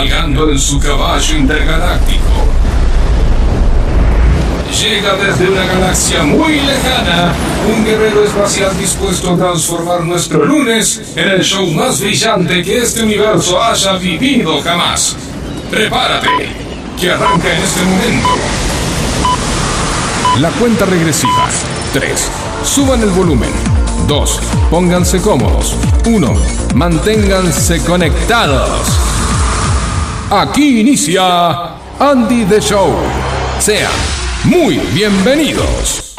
cabalgando en su caballo intergaláctico. Llega desde una galaxia muy lejana, un guerrero espacial dispuesto a transformar nuestro lunes en el show más brillante que este universo haya vivido jamás. Prepárate, que arranca en este momento. La cuenta regresiva. 3. Suban el volumen. 2. Pónganse cómodos. 1. Manténganse conectados. Aquí inicia Andy the Show. Sean muy bienvenidos.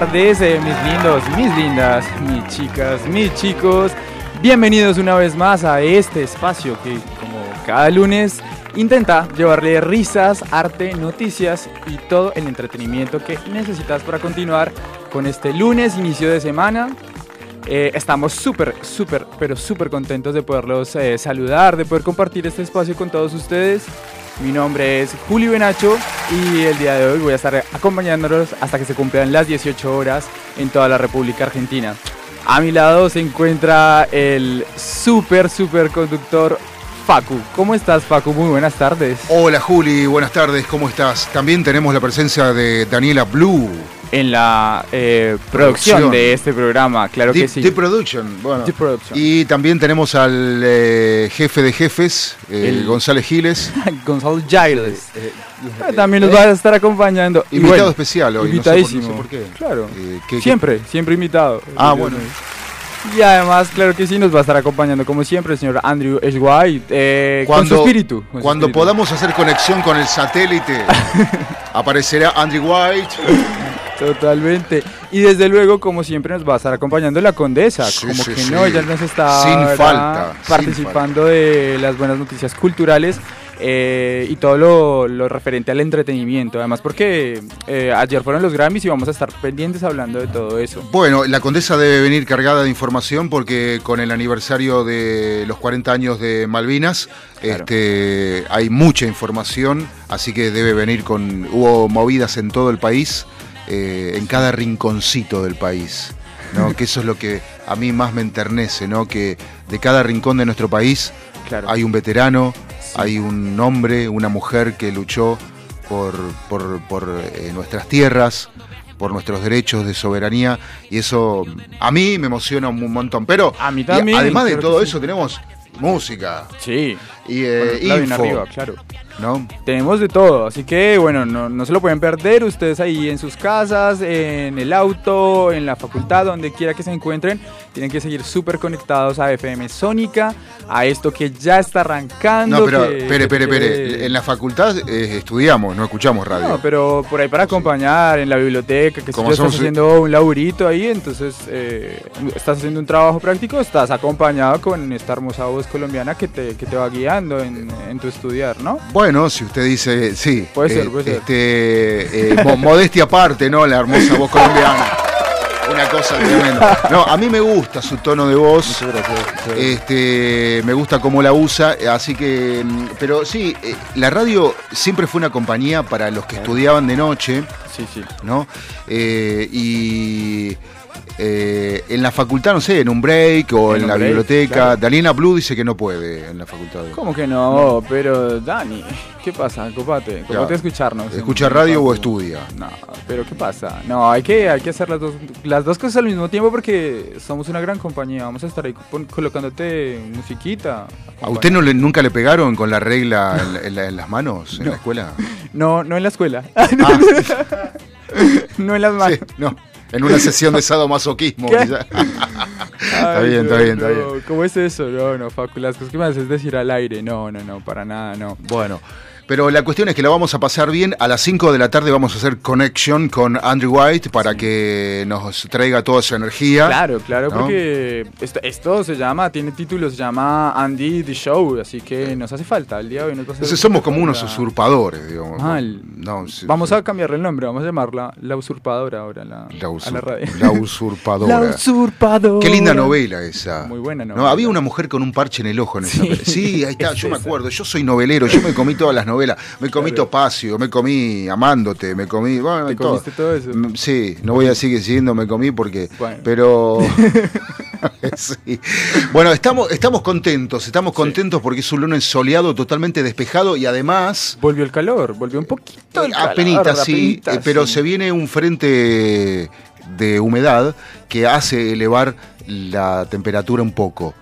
Tardes, eh, mis lindos, mis lindas, mis chicas, mis chicos. Bienvenidos una vez más a este espacio que, como cada lunes, intenta llevarle risas, arte, noticias y todo el entretenimiento que necesitas para continuar con este lunes, inicio de semana. Eh, estamos súper, súper, pero súper contentos de poderlos eh, saludar, de poder compartir este espacio con todos ustedes. Mi nombre es Julio Benacho y el día de hoy voy a estar acompañándolos hasta que se cumplan las 18 horas en toda la República Argentina. A mi lado se encuentra el súper, súper conductor Facu. ¿Cómo estás, Facu? Muy buenas tardes. Hola, Juli. Buenas tardes. ¿Cómo estás? También tenemos la presencia de Daniela Blue en la eh, producción, de este programa, claro que sí. The Production, bueno. Y también tenemos al eh, jefe de jefes, eh, González Giles. González Giles. Ah, también nos va a estar acompañando. Invitado especial hoy. Invitadísimo. No por, qué. Claro. siempre, siempre invitado. Ah, bueno. Y además, claro que sí, nos va a estar acompañando como siempre el señor Andrew S. White, con su espíritu. cuando podamos hacer conexión con el satélite, aparecerá Andrew White. Totalmente. Y desde luego, como siempre, nos va a estar acompañando la condesa. como que no, ella nos está sin falta, participando de las buenas noticias culturales. eh, y todo lo, lo, referente al entretenimiento. Además, porque eh, ayer fueron los Grammys y vamos a estar pendientes hablando de todo eso. Bueno, la condesa debe venir cargada de información porque con el aniversario de los 40 años de Malvinas este, hay mucha información, así que debe venir con... Hubo movidas en todo el país, eh, en cada rinconcito del país. ¿no? que eso es lo que a mí más me enternece, ¿no? que de cada rincón de nuestro país hay un veterano, hay un hombre, una mujer que luchó por, por, eh, nuestras tierras, por nuestros derechos de soberanía, y eso a mí me emociona un montón. Pero a mí también, además de todo eso tenemos música. Sí. Y eh, info, arriba, claro. ¿No? Tenemos de todo, así que bueno, no, no, se lo pueden perder ustedes ahí en sus casas, en el auto, en la facultad, donde quiera que se encuentren, tienen que seguir súper conectados a FM Sónica, a esto que ya está arrancando. No, pero espere, espere, espere, en la facultad eh, estudiamos, no escuchamos radio. No, pero por ahí para acompañar, en la biblioteca, que si estás haciendo un laburito ahí, entonces eh, estás haciendo un trabajo práctico, estás acompañado con esta hermosa voz colombiana que te, que te va guiando en, en tu estudiar, ¿no? Bueno, si usted dice, sí. Puede ser, puede ser. Este, eh, modestia aparte, ¿no? La hermosa voz colombiana. Una cosa tremenda. No, a mí me gusta su tono de voz. Este, me gusta cómo la usa, así que. Mm, pero sí, eh, la radio siempre fue una compañía para los que estudiaban de noche. Sí, sí. ¿No? Eh, y eh, en la facultad, no sé, en un break o en, la biblioteca. Daniela Blue dice que no puede en la facultad. ¿Cómo que no? Pero, Dani, ¿qué pasa? Copate, copate a escucharnos. ¿Escucha radio o estudia? No, pero ¿qué pasa? No, hay que, hay que hacer las dos, las dos cosas al mismo tiempo porque somos una gran compañía. Vamos a estar ahí colocándote musiquita. ¿A usted no le, nunca le pegaron con la regla en, las manos en la escuela? No, no en la escuela. no en las manos. no en una sesión de sadomasoquismo. está bien, está bien, está bien. ¿Cómo es eso? No, no, Facu, las cosas que me haces decir al aire. No, no, no, para nada, no. Bueno. Pero la cuestión es que la vamos a pasar bien. A las 5 de la tarde vamos a hacer connection con Andrew White para que nos traiga toda esa energía. Claro, claro, porque esto, se llama, tiene título, se llama Andy The Show, así que nos hace falta el día de hoy. Entonces somos como unos usurpadores, digamos. vamos a cambiarle el nombre, vamos a llamarla La Usurpadora ahora la, a la radio. La Usurpadora. la Usurpadora. Qué linda novela esa. Muy buena novela. No, había una mujer con un parche en el ojo en esa sí, sí ahí está, yo me acuerdo. Yo soy novelero, yo me comí todas las novelas novela. Me comí Topacio, me comí Amándote, me comí. Bueno, ¿Te comiste todo eso? Mm, sí, no voy a seguir siguiendo, me comí porque. Pero. sí. Bueno, estamos, estamos contentos, estamos contentos porque es un lunes soleado, totalmente despejado y además. Volvió el calor, volvió un poquito el calor. sí, eh, pero se viene un frente de humedad que hace elevar la temperatura un poco.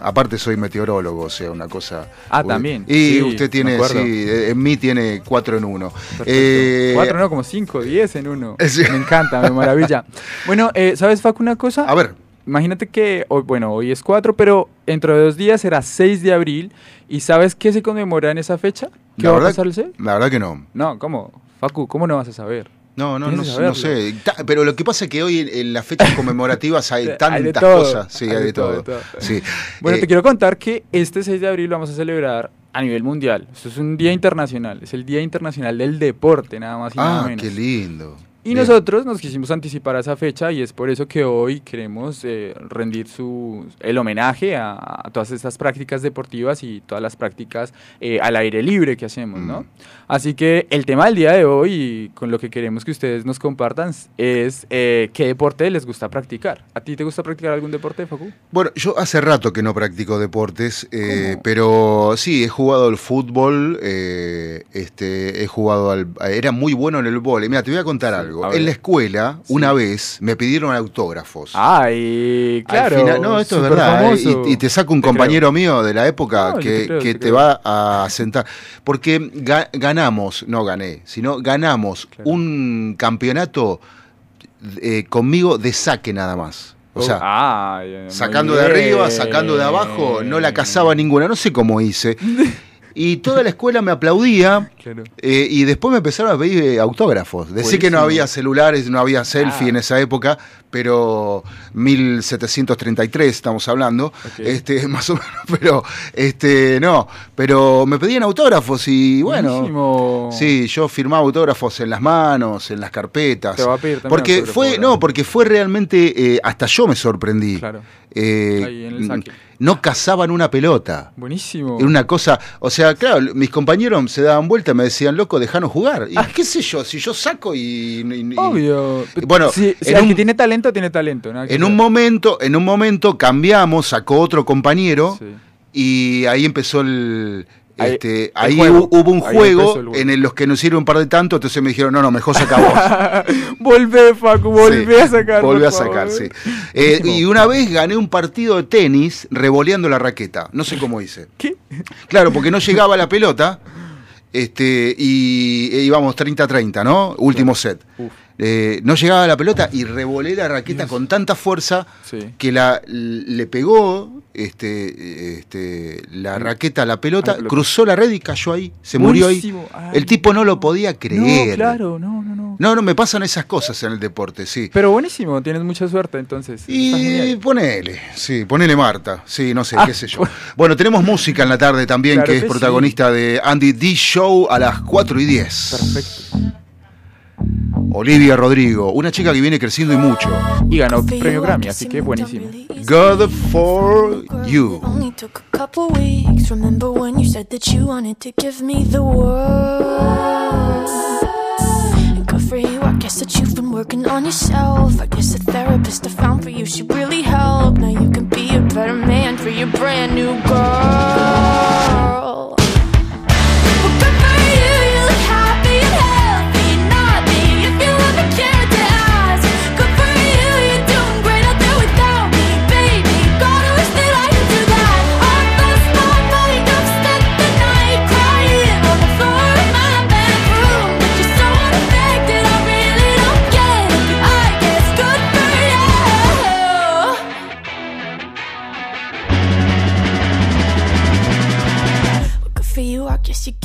Aparte soy meteorólogo, o sea, una cosa... Ah, también. Y usted tiene, sí, eh, en mí tiene cuatro en uno. Eh, cuatro uno, como cinco, diez en uno. Me encanta, me maravilla. bueno, eh, ¿sabes, Facu, una cosa? A ver. Imagínate que, hoy, bueno, hoy es cuatro, pero dentro de dos días será 6 de abril. ¿Y sabes qué se conmemora en esa fecha? ¿Qué va a pasar el La verdad que no. No, ¿cómo? Facu, ¿cómo no vas a saber? No, no, no, sé. Pero lo que pasa es que hoy en, las fechas conmemorativas hay tantas cosas. Sí, hay, de, todo. Sí. Bueno, te eh, quiero contar que este 6 de abril vamos a celebrar a nivel mundial. Esto es un día internacional. Es el Día Internacional del Deporte, nada más y nada ah, menos. qué lindo. Y nosotros nos quisimos anticipar a esa fecha y es por eso que hoy queremos eh, rendir su, el homenaje a, todas estas prácticas deportivas y todas las prácticas eh, al aire libre que hacemos, ¿no? Mm. Así que el tema del día de hoy y con lo que queremos que ustedes nos compartan es eh, qué deporte les gusta practicar. ¿A ti te gusta practicar algún deporte, Facu? Bueno, yo hace rato que no practico deportes, pero sí, he jugado al fútbol, este, he jugado al... Era muy bueno en el vóley. Mira, te voy a contar algo. En la escuela, una vez, me pidieron autógrafos. Ay, claro. no, esto es verdad. ¿eh? Y, te saco un compañero mío de la época que, te, va a sentar. Porque ganamos, no gané, sino ganamos un campeonato eh, conmigo de saque nada más. O sea, sacando de arriba, sacando de abajo, no la cazaba ninguna. No sé cómo hice. y toda la escuela me aplaudía. Claro. eh, y después me empezaron a pedir eh, autógrafos. Decir que no había celulares, no había selfie Ah. en esa época, pero 1733 estamos hablando, este, más o menos, pero este, no, pero me pedían autógrafos y bueno, Buenísimo. sí, yo firmaba autógrafos en las manos, en las carpetas. Te va a pedir también porque fue, no, porque fue realmente, eh, hasta yo me sorprendí. Claro. Eh, Ahí en el saque. No cazaban una pelota. Buenísimo. Era una cosa, o sea, claro, mis compañeros se daban vuelta y me decían, loco, dejanos jugar. Ah. Y qué sé yo, si yo saco y. y- y- Obvio. Bueno, si, si en el un- que tiene talento, tiene talento. En un momento, en un momento cambiamos, sacó otro compañero Sí. y ahí empezó el. Ahí- este, ahí juego. hubo un Ahí juego en el- los que nos sirven un par de tanto, entonces me dijeron, no, no, mejor saca vos. volvé, Facu, volvé Sí, a sacar. Volví por a sacar, favor. sí. Eh, y una vez gané un partido de tenis revoleando la raqueta. No sé cómo hice. ¿Qué? Claro, porque no llegaba la pelota este, y e íbamos 30-30, ¿no? Último set. Uf. Eh, no llegaba la pelota y revolé la raqueta con tanta fuerza Sí. que la, le pegó este, este, la raqueta a la pelota, A pelota. cruzó la red y cayó ahí. Se murió ahí. Ay, El tipo no lo podía creer. No, claro, no, no, no. No, no, me pasan esas cosas en el deporte, sí. Pero buenísimo, tienes mucha suerte entonces. Y ponele, sí, ponele Marta, sí, no sé, Ah, qué sé yo. Bueno, tenemos música en la tarde también, Claro que es que sí. protagonista de Andy D Show a las 4 y 10. Perfecto. Olivia Rodrigo, una chica que viene creciendo y mucho. Y ganó premio Grammy, así que buenísimo. God for You. Only took a couple weeks. Remember when you said that you wanted to give me the world? And good for you, I guess that you've been working on yourself. I guess the therapist I found for you should really help. Now you can be a better man for your brand new girl.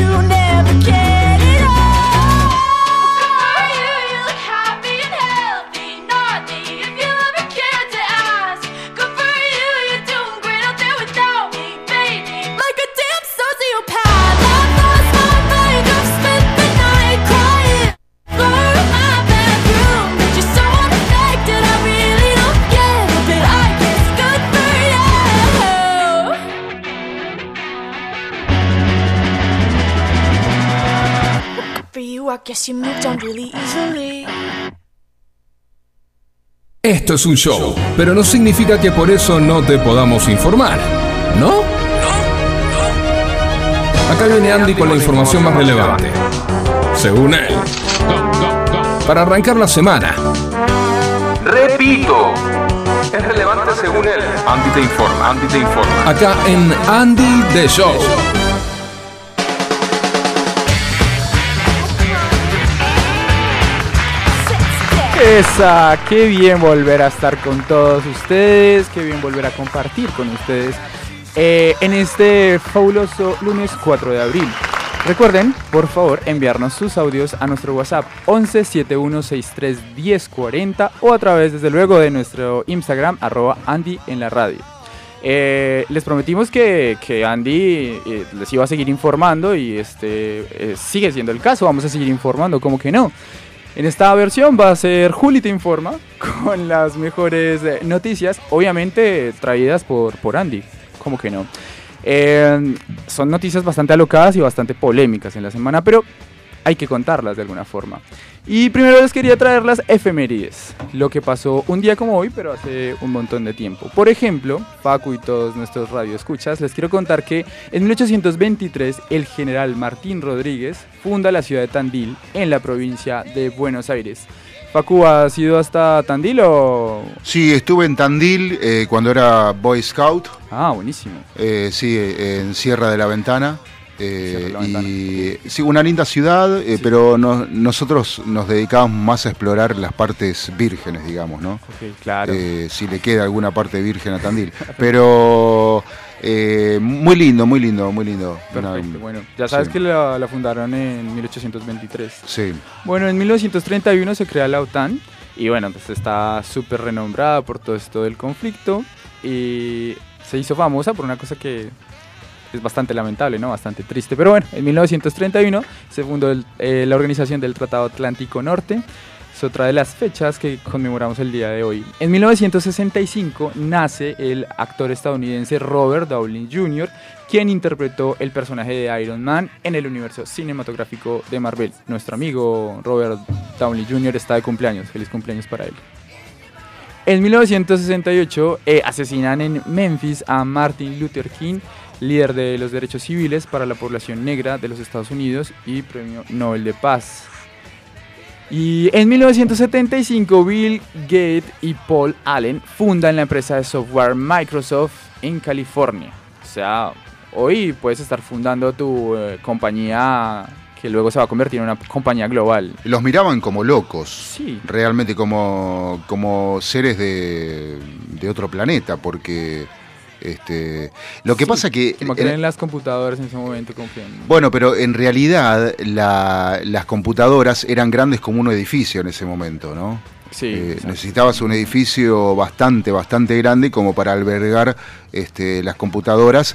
you I guess you moved on really easily. Esto es un show, pero no significa que por eso no te podamos informar, ¿no? Acá viene Andy con la información más relevante, según él. Para arrancar la semana. Repito, es relevante según él. Andy te informa, Andy te informa. Acá en Andy The Show. Esa, qué bien volver a estar con todos ustedes, qué bien volver a compartir con ustedes eh, en este fabuloso lunes 4 de abril. Recuerden, por favor, enviarnos sus audios a nuestro WhatsApp 11 71 63 1040 o a través, desde luego, de nuestro Instagram, arroba Andy en la radio. Eh, les prometimos que, Andy eh, les iba a seguir informando y este sigue siendo el caso, vamos a seguir informando, como que no. En esta versión va a ser Juli te informa con las mejores eh, noticias, obviamente traídas por, por Andy, como que no. Eh, son noticias bastante alocadas y bastante polémicas en la semana, pero hay que contarlas de alguna forma. Y primero les quería traer las efemérides, lo que pasó un día como hoy, pero hace un montón de tiempo. Por ejemplo, Paco y todos nuestros radioescuchas, les quiero contar que en 1823 el general Martín Rodríguez funda la ciudad de Tandil en la provincia de Buenos Aires. Pacu, ¿has ido hasta Tandil o...? Sí, estuve en Tandil eh, cuando era Boy Scout. Ah, buenísimo. Eh, sí, eh, en Sierra de la Ventana. Eh, y sí, una linda ciudad, eh, Sí. pero no- nosotros nos dedicamos más a explorar las partes vírgenes, digamos, ¿no? Ok, claro. Eh, si le queda alguna parte virgen a Tandil. Pero muy lindo, muy lindo, muy lindo. Perfecto, Una- bueno, ya sabes sí. que la, la fundaron en 1823. Sí, Bueno, en 1931 se crea la OTAN y bueno, pues está súper renombrada por todo esto del conflicto y se hizo famosa por una cosa que es bastante lamentable, ¿no? Bastante triste. Pero bueno, en 1931 se fundó eh, la Organización del Tratado Atlántico Norte. Es otra de las fechas que conmemoramos el día de hoy. En 1965 nace el actor estadounidense Robert Downey Jr., quien interpretó el personaje de Iron Man en el universo cinematográfico de Marvel. Nuestro amigo Robert Downey Jr. está de cumpleaños. Feliz cumpleaños para él. En 1968 eh, asesinan en Memphis a Martin Luther King, líder de los derechos civiles para la población negra de los Estados Unidos y premio Nobel de Paz. Y en 1975 Bill Gates y Paul Allen fundan la empresa de software Microsoft en California. O sea, hoy puedes estar fundando tu eh, compañía que luego se va a convertir en una compañía global. los miraban como locos. Sí, realmente como, como seres de, de otro planeta, porque este, lo que Sí, pasa que... como creen en las computadoras en ese momento, confían. bueno, pero en realidad la- las computadoras eran grandes como un edificio en ese momento, ¿no? Sí, Eh, necesitabas un edificio bastante, bastante grande como para albergar este, las computadoras.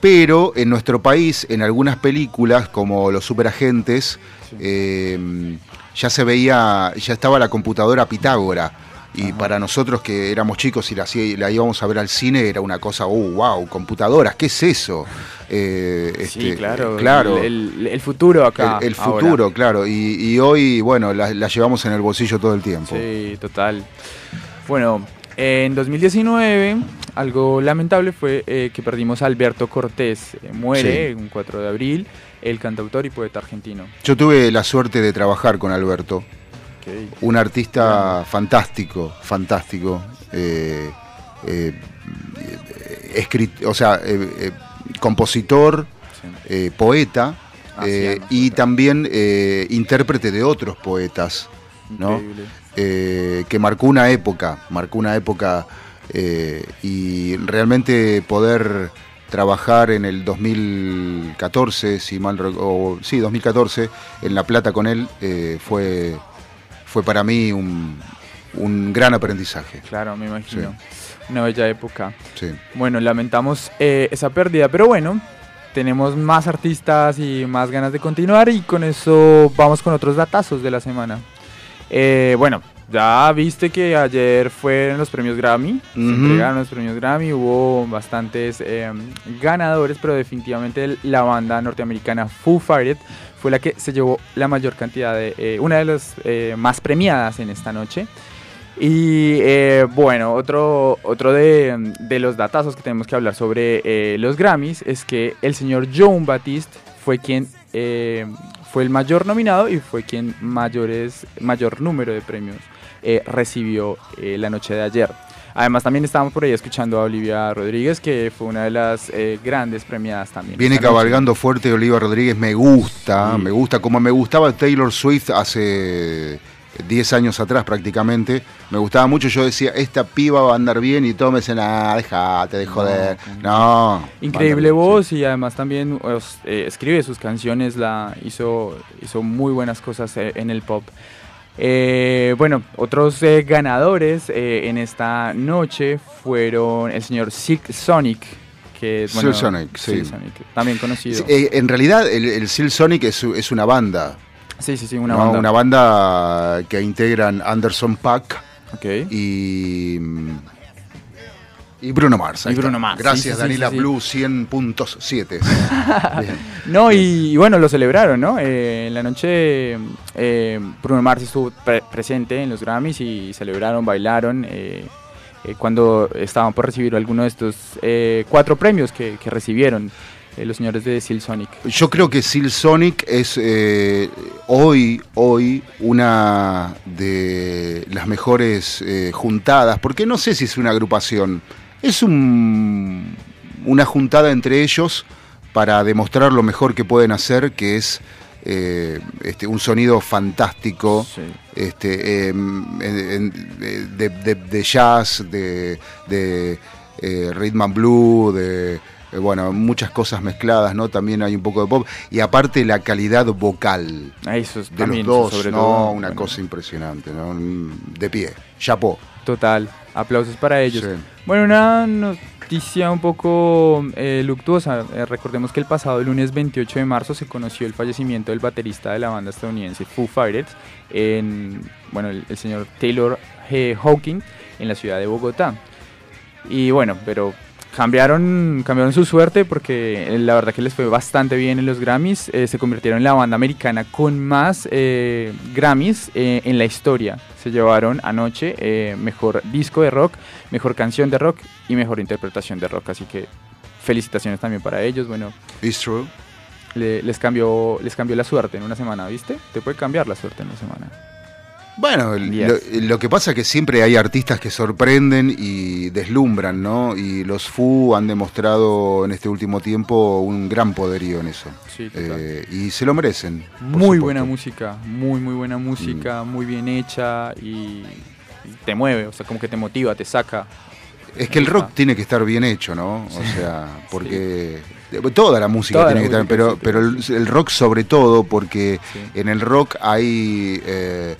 Pero en nuestro país, en algunas películas como Los Superagentes, Sí. eh, ya se veía, ya estaba la computadora Pitágora. Y Ajá. para nosotros que éramos chicos y la, íbamos a ver al cine, era una cosa, oh, wow, computadoras, ¿qué es eso? Eh, sí, este, claro. claro. El, el- el futuro acá. El, el ahora. futuro, claro. Y, y hoy, bueno, la, la llevamos en el bolsillo todo el tiempo. Sí, total. Bueno, en 2019, algo lamentable fue eh, que perdimos a Alberto Cortés. Eh, muere Sí. un 4 de abril, el cantautor y poeta argentino. Yo tuve la suerte de trabajar con Alberto, Un artista fantástico, fantástico. eh, eh, o sea, eh, eh, compositor, Sí. poeta Ah, sí, y también intérprete de otros poetas, ¿no? Increíble. que marcó una época, marcó una época y realmente poder trabajar en el 2014, si mal o sí, 2014 en La Plata con él eh, fue fue para mí un, un gran aprendizaje. Claro, me imagino. Una bella época. Sí. Bueno, lamentamos eh, esa pérdida, pero bueno, tenemos más artistas y más ganas de continuar y con eso vamos con otros datazos de la semana. Eh, bueno, ya viste que ayer fueron los premios Grammy, se entregaron los premios Grammy, hubo bastantes eh, ganadores, pero definitivamente la banda norteamericana Foo Fighters fue la que se llevó la mayor cantidad de, eh, una de las eh, más premiadas en esta noche. Y eh, bueno, otro, otro de, de los datazos que tenemos que hablar sobre eh, los Grammys es que el señor John Batiste fue quien eh, fue el mayor nominado y fue quien mayores, mayor número de premios eh, recibió eh, la noche de ayer. Además también estábamos por ahí escuchando a Olivia Rodríguez, que fue una de las eh, grandes premiadas también. Viene esta noche. cabalgando fuerte Oliva Rodríguez, me gusta, Sí. me gusta, como me gustaba Taylor Swift hace 10 años atrás prácticamente, me gustaba mucho, yo decía, esta piba va a andar bien y todos me decían, ah, déjate de joder. No. Increíble voz y además también os, eh, escribe sus canciones, la hizo, hizo muy buenas cosas eh, en el pop. Eh, bueno, otros eh, ganadores eh, en esta noche fueron el señor Silk Sonic, que bueno, Silk Sonic, sí. Silk Sonic, también conocido. Sí, eh, en realidad, el, el Silk Sonic es, es una banda. Sí, sí, sí, una ¿no? banda. Una banda que integran Anderson Paak Ok. y. Y Bruno Mars. Y Bruno. Mars, Gracias, sí, sí, Danila sí. Blue 100.7. Bien. No, y, y bueno, lo celebraron, ¿no? Eh, en la noche eh, Bruno Mars estuvo pre- presente en los Grammys y celebraron, bailaron eh, cuando estaban por recibir alguno de estos cuatro premios que, que recibieron los señores de Seal Sonic. Yo creo que Seal Sonic es eh, hoy, hoy una de las mejores eh, juntadas, porque no sé si es una agrupación, es un, una juntada entre ellos para demostrar lo mejor que pueden hacer, que es eh, este, un sonido fantástico Sí. este, em, en- en- de, de- de jazz, de, de eh, rhythm and blue, de eh, bueno, muchas cosas mezcladas, ¿no? También hay un poco de pop y aparte la calidad vocal Ah, Eso es de también, los dos, sobre no, todo. una bueno, cosa impresionante, ¿no? De pie, chapó. Total, aplausos para ellos. Sí. Bueno, una noticia un poco eh, luctuosa. Eh, recordemos que el pasado lunes 28 de marzo se conoció el fallecimiento del baterista de la banda estadounidense Foo Fighters, en, bueno, el, el señor Taylor G. Hawking, en la ciudad de Bogotá. Y bueno, pero cambiaron, cambiaron su suerte porque eh, la verdad que les fue bastante bien en los Grammys. Eh, se convirtieron en la banda americana con más eh, Grammys eh, en la historia. Se llevaron anoche eh, mejor disco de rock, mejor canción de rock y mejor interpretación de rock. Así que felicitaciones también para ellos. Bueno, It's true. le- les, cambió, les cambió la suerte en una semana, ¿viste? Te puede cambiar la suerte en una semana. Bueno, lo, lo que pasa es que siempre hay artistas que sorprenden y deslumbran, ¿no? Y los Fu han demostrado en este último tiempo un gran poderío en eso. Sí. Eh, y se lo merecen. Muy buena música, muy muy buena música, muy bien hecha y, y te mueve, o sea, como que te motiva, te saca. Es que el rock tiene que estar bien hecho, ¿no? O sea, porque toda la música Toda tiene la que estar, pero, pero el, el rock sobre todo, porque en el rock hay eh,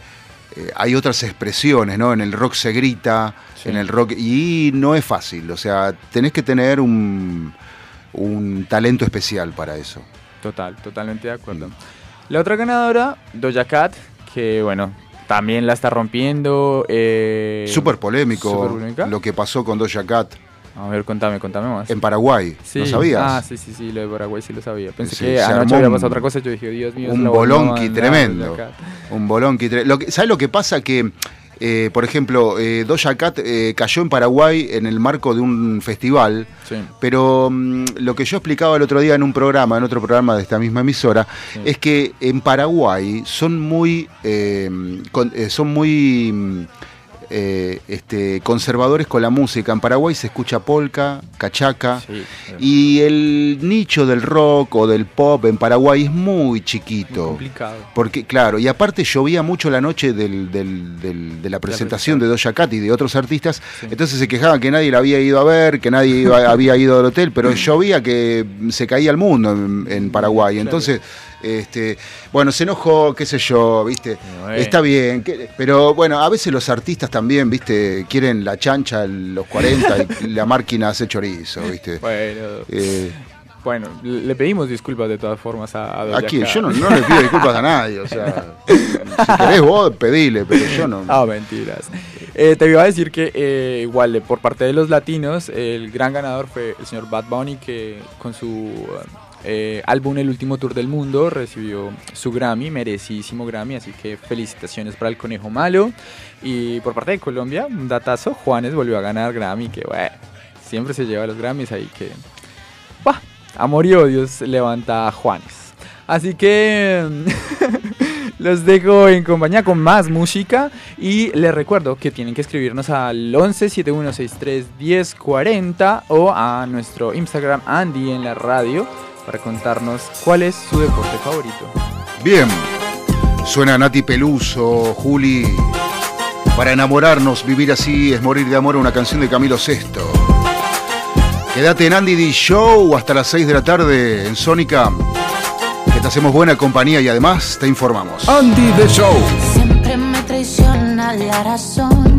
eh, hay otras expresiones, ¿no? En el rock se grita, Sí. en el rock y no es fácil, o sea, tenés que tener un un talento especial para eso. Total, totalmente de acuerdo. La otra ganadora, Doja Cat, que bueno, también la está rompiendo. Eh, Súper polémico lo que pasó con Doja Cat A ver, contame, contame más. en Paraguay, Sí. ¿no sabías? Ah, sí, sí, sí, lo de Paraguay sí lo sabía. Pensé Sí, que anoche había pasado otra cosa. Yo dije, Dios mío, es un bolonqui tremendo. Un bolonqui. tre- Lo que, ¿Sabes lo que pasa? Que, eh, por ejemplo, eh, Doja Cat eh, cayó en Paraguay en el marco de un festival, Sí. pero mm, lo que yo explicaba el otro día en un programa, en otro programa de esta misma emisora, Sí. es que en Paraguay son muy, con- eh, son muy mm, eh, este, conservadores con la música. En Paraguay se escucha polka, cachaca. Sí, Y el nicho del rock o del pop en Paraguay es muy muy chiquito. complicado. Porque, claro, y aparte llovía mucho la noche del- del- del- de la presentación de Doja Cat y de otros artistas, Sí. entonces se quejaban que nadie la había ido a ver, que nadie iba- había ido al hotel, pero llovía que se caía el mundo en, en Paraguay. Claro. Este, bueno, se enojó, qué sé yo, ¿viste? Está bien, que- pero bueno, a veces los artistas también, ¿viste? Quieren la chancha en los 40 y la máquina hace chorizo, ¿viste? Bueno, Eh, bueno, le pedimos disculpas de todas formas a, a Aquí, Cat. yo no, no le pido disculpas a nadie, o sea, si querés vos, pedile, pero yo no. Ah, mentiras. Eh, te iba a decir que eh, igual eh, por parte de los latinos, el gran ganador fue el señor Bad Bunny que con su eh, álbum El Último Tour del Mundo recibió su Grammy, merecidísimo Grammy, así que felicitaciones para el Conejo Malo. Y por parte de Colombia, un datazo, Juanes volvió a ganar Grammy, que bueno, siempre se lleva los Grammys ahí que... Bah, amor y odios levanta Juanes. Así que los dejo en compañía con más música y les recuerdo que tienen que escribirnos al 11 7163 1040 o a nuestro Instagram Andy en la radio para contarnos cuál es su deporte favorito. Bien, Suena Nati Peluso, Juli. Para enamorarnos, vivir así es morir de amor, una canción de Camilo Sesto. Quédate en Andy D Show hasta las 6 de la tarde en Sónica, que te hacemos buena compañía y además te informamos. Andy The Show. Siempre me traiciona la razón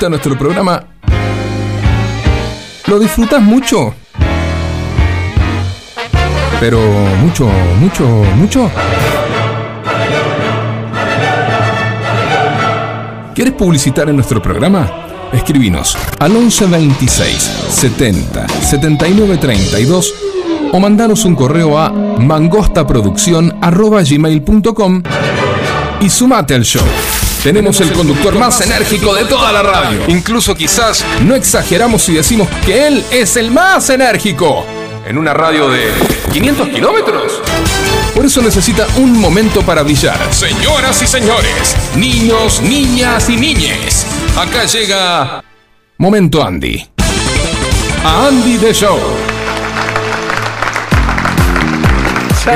gusta nuestro programa? ¿Lo disfrutas mucho? Pero mucho, mucho, mucho. ¿Quieres publicitar en nuestro programa? Escribinos al 11 26 70 79 32 o mandanos un correo a mangostaproducción@gmail.com y sumate al show. Tenemos el conductor más enérgico de toda la radio. Incluso quizás no exageramos si decimos que él es el más enérgico. En una radio de 500 kilómetros. Por eso necesita un momento para brillar. Señoras y señores, niños, niñas y niñes. Acá llega Momento Andy. A Andy The Show.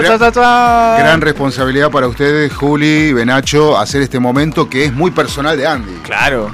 Gran- responsabilidad para ustedes, Juli, Benacho, hacer este momento que es muy personal de Andy. Claro.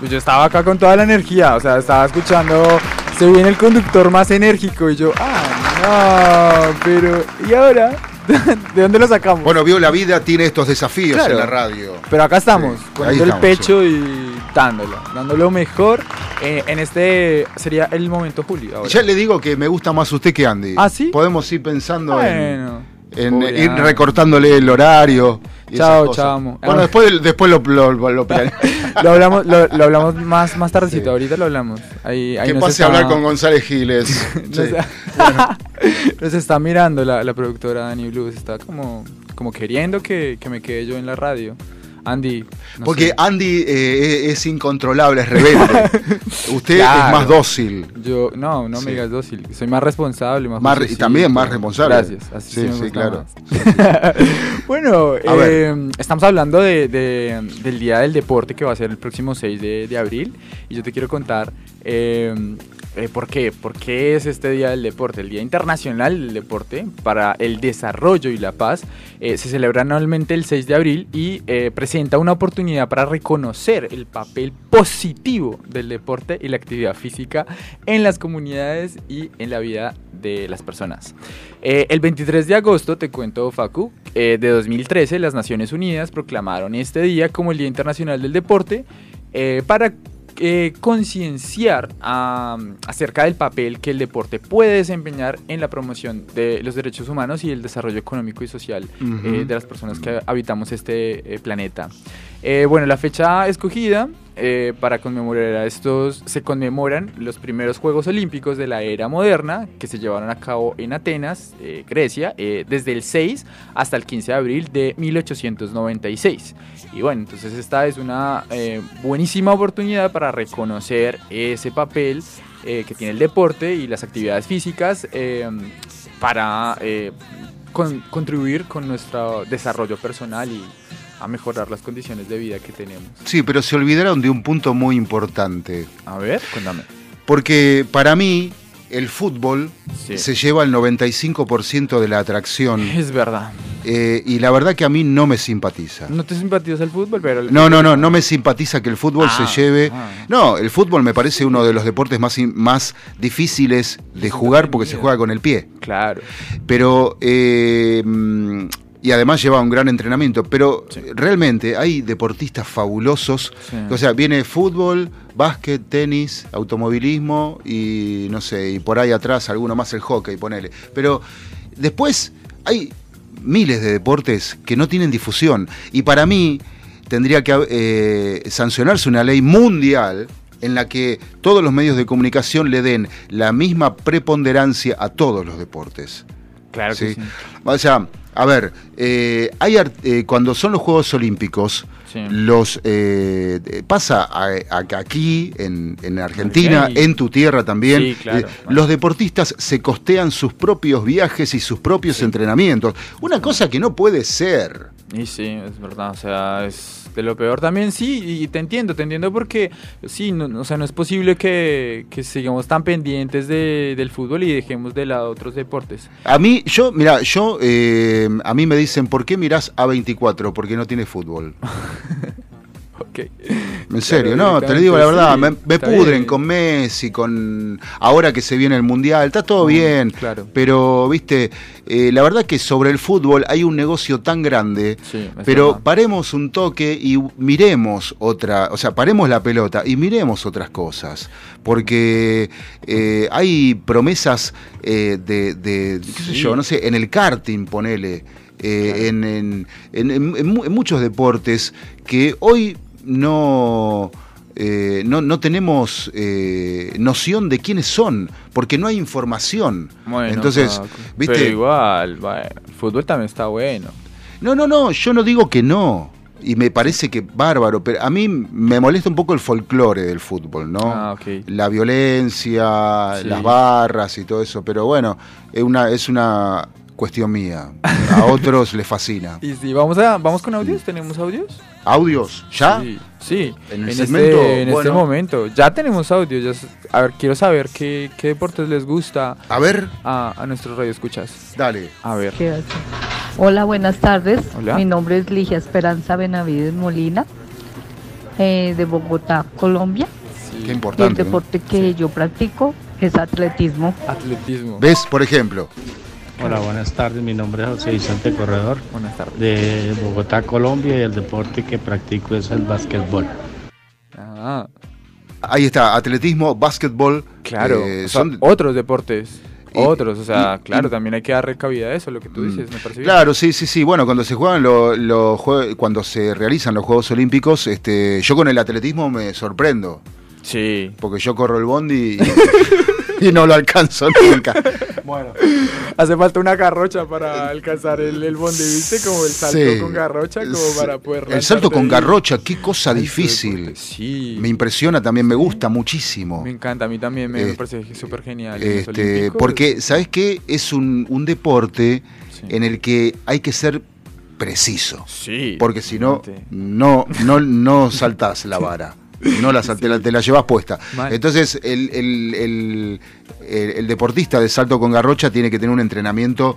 Pues Yo estaba acá con toda la energía, o sea, estaba escuchando, se viene el conductor más enérgico y yo, ah, no, pero, ¿y ahora? ¿De dónde lo sacamos? Bueno, vio la vida tiene estos desafíos Claro. en la radio. Pero acá estamos, Sí, poniendo ahí el estamos, pecho y dándolo, dándolo mejor. Eh, en este sería el momento, Julio. ahora. Ya le digo que me gusta más usted que Andy. ¿Ah, sí? Podemos ir pensando en, Bueno, en pobre ir recortándole el horario. y Chao, chamo. Bueno, después, después lo, lo, lo- lo planeamos. Lo hablamos, lo, lo hablamos más, más tardecito, Sí. ahorita lo hablamos. Ahí, ahí Que pase a hablar con González Giles. Sí. nos está mirando la, la productora Dani Blues, está como, como queriendo que, que me quede yo en la radio. Andy. no Porque sé. Andy eh, es incontrolable, es rebelde. Usted Claro. es más dócil. Yo, no, no Sí. me digas dócil. Soy más responsable, más y también más responsable. Gracias. Así Sí, sí, me sí, claro. bueno, eh, estamos hablando de, de- del Día del Deporte que va a ser el próximo 6 de, de abril. Y yo te quiero contar eh, eh, por qué. ¿Por qué es este Día del Deporte? El Día Internacional del Deporte para el Desarrollo y la Paz eh, se celebra anualmente el 6 de abril y eh, presenta una oportunidad para reconocer el papel positivo del deporte y la actividad física en las comunidades y en la vida de las personas. El 23 de agosto, te cuento Facu, de 2013 las Naciones Unidas proclamaron este día como el Día Internacional del Deporte para eh, concienciar acerca del papel que el deporte puede desempeñar en la promoción de los derechos humanos y el desarrollo económico y social eh, de las personas que habitamos este eh, planeta. Bueno, la fecha escogida eh, para conmemorar a estos se conmemoran los primeros Juegos Olímpicos de la era moderna que se llevaron a cabo en Atenas, eh, Grecia, eh, desde el 6 hasta el 15 de abril de 1896. Y bueno, entonces esta es una eh, buenísima oportunidad para reconocer ese papel eh, que tiene el deporte y las actividades físicas eh, para con- contribuir con nuestro desarrollo personal y a mejorar las condiciones de vida que tenemos. Sí, pero se olvidaron de un punto muy importante. A ver, cuéntame. Porque para mí el fútbol Sí. se lleva el 95% de la atracción. Es verdad. eh, y la verdad que a mí no me simpatiza. No te simpatizas el fútbol, pero... el No, no, fútbol- no, no me simpatiza que el fútbol Ah, se lleve. ah. No, el fútbol me parece uno de los deportes más, más difíciles de jugar porque se juega con el pie. Claro. Pero. eh, mm, y además lleva un gran entrenamiento. Pero Sí. realmente hay deportistas fabulosos. Sí. O sea, viene fútbol, básquet, tenis, automovilismo y no sé, y por ahí atrás alguno más el hockey, ponele. Pero después hay miles de deportes que no tienen difusión. Y para mí tendría que eh, sancionarse una ley mundial en la que todos los medios de comunicación le den la misma preponderancia a todos los deportes. Claro que ¿sí? sí. O sea, a ver, eh, hay eh, cuando son los Juegos Olímpicos, Sí. los eh, pasa a- a- aquí en, en Argentina, en tu tierra también. Sí, claro, eh. Los deportistas se costean sus propios viajes y sus propios entrenamientos. Una cosa que no puede ser. Y sí, es verdad, o sea, es de lo peor también, sí, y te entiendo, te entiendo porque sí, no, no- o sea, no es posible que, que sigamos tan pendientes de- del fútbol y dejemos de lado otros deportes. A mí, yo, mira, yo, eh, a mí me dicen, ¿por qué mirás A24? Porque no tiene fútbol. Ok. En serio, no, te lo digo la verdad, me, me pudren con Messi, con ahora que se viene el Mundial, está todo Mm, bien, claro. pero, viste, eh, la verdad que sobre el fútbol hay un negocio tan grande, Sí, pero verdad. paremos un toque y miremos otra, o sea, paremos la pelota y miremos otras cosas, porque eh, hay promesas eh, de, de, qué sé yo, no sé, en el karting, ponele. Claro. en, en- en muchos deportes que hoy no, eh, no, no tenemos eh, noción de quiénes son, porque no hay información. Bueno, Entonces, ¿viste? Pero igual, bueno, el fútbol también está bueno. No, no, no, yo no digo que no. Y me parece que bárbaro, pero a mí me molesta un poco el folclore del fútbol, ¿no? Ah, ok. La violencia, Sí. las barras y todo eso, pero bueno, es una, es una cuestión mía. A otros les fascina. Y sí, vamos, a, vamos con audios. ¿Tenemos audios? ¿Audios? ¿Ya? Sí, sí. En el este- segmento, en este momento. Ya tenemos audios. ya a ver, quiero saber qué, qué deportes les gusta A ver, a, a nuestros radioescuchas. dale. A ver. Hola, buenas tardes. Hola. Mi nombre es Ligia Esperanza Benavides Molina, eh, de Bogotá, Colombia. Sí. Qué Y el importante. ¿no? deporte que yo practico es atletismo. Atletismo. ¿Ves? Por ejemplo, Hola, buenas tardes. Mi nombre es José Vicente Corredor Buenas tardes. de Bogotá, Colombia y el deporte que practico es el básquetbol. Ah, ahí está, atletismo, básquetbol. claro. eh, o sea, son otros deportes. Y- otros. O sea, y- claro, y- también hay que darle cabida a eso, lo que tú Mm. dices. Me parece bien. Claro, sí, sí, sí. Bueno, cuando se juegan los los jue- cuando se realizan los Juegos Olímpicos, este, yo con el atletismo me sorprendo, Sí. porque yo corro el bondi y, y no lo alcanzo nunca. Bueno, hace falta una garrocha para alcanzar el, el bondi, ¿viste? Como el salto Sí. con garrocha, como Sí. para poder El salto con garrocha, qué cosa Ay, difícil. Sí. Me impresiona también, me gusta muchísimo. Me encanta, a mí también me, me Eh, parece súper genial. Este, porque, ¿sabes qué? Es un, un deporte en el que hay que ser preciso. Sí. Porque si no, no, no, no saltás la vara. No la, te, la, te la llevas puesta. Entonces, el, el- el- deportista de salto con garrocha tiene que tener un entrenamiento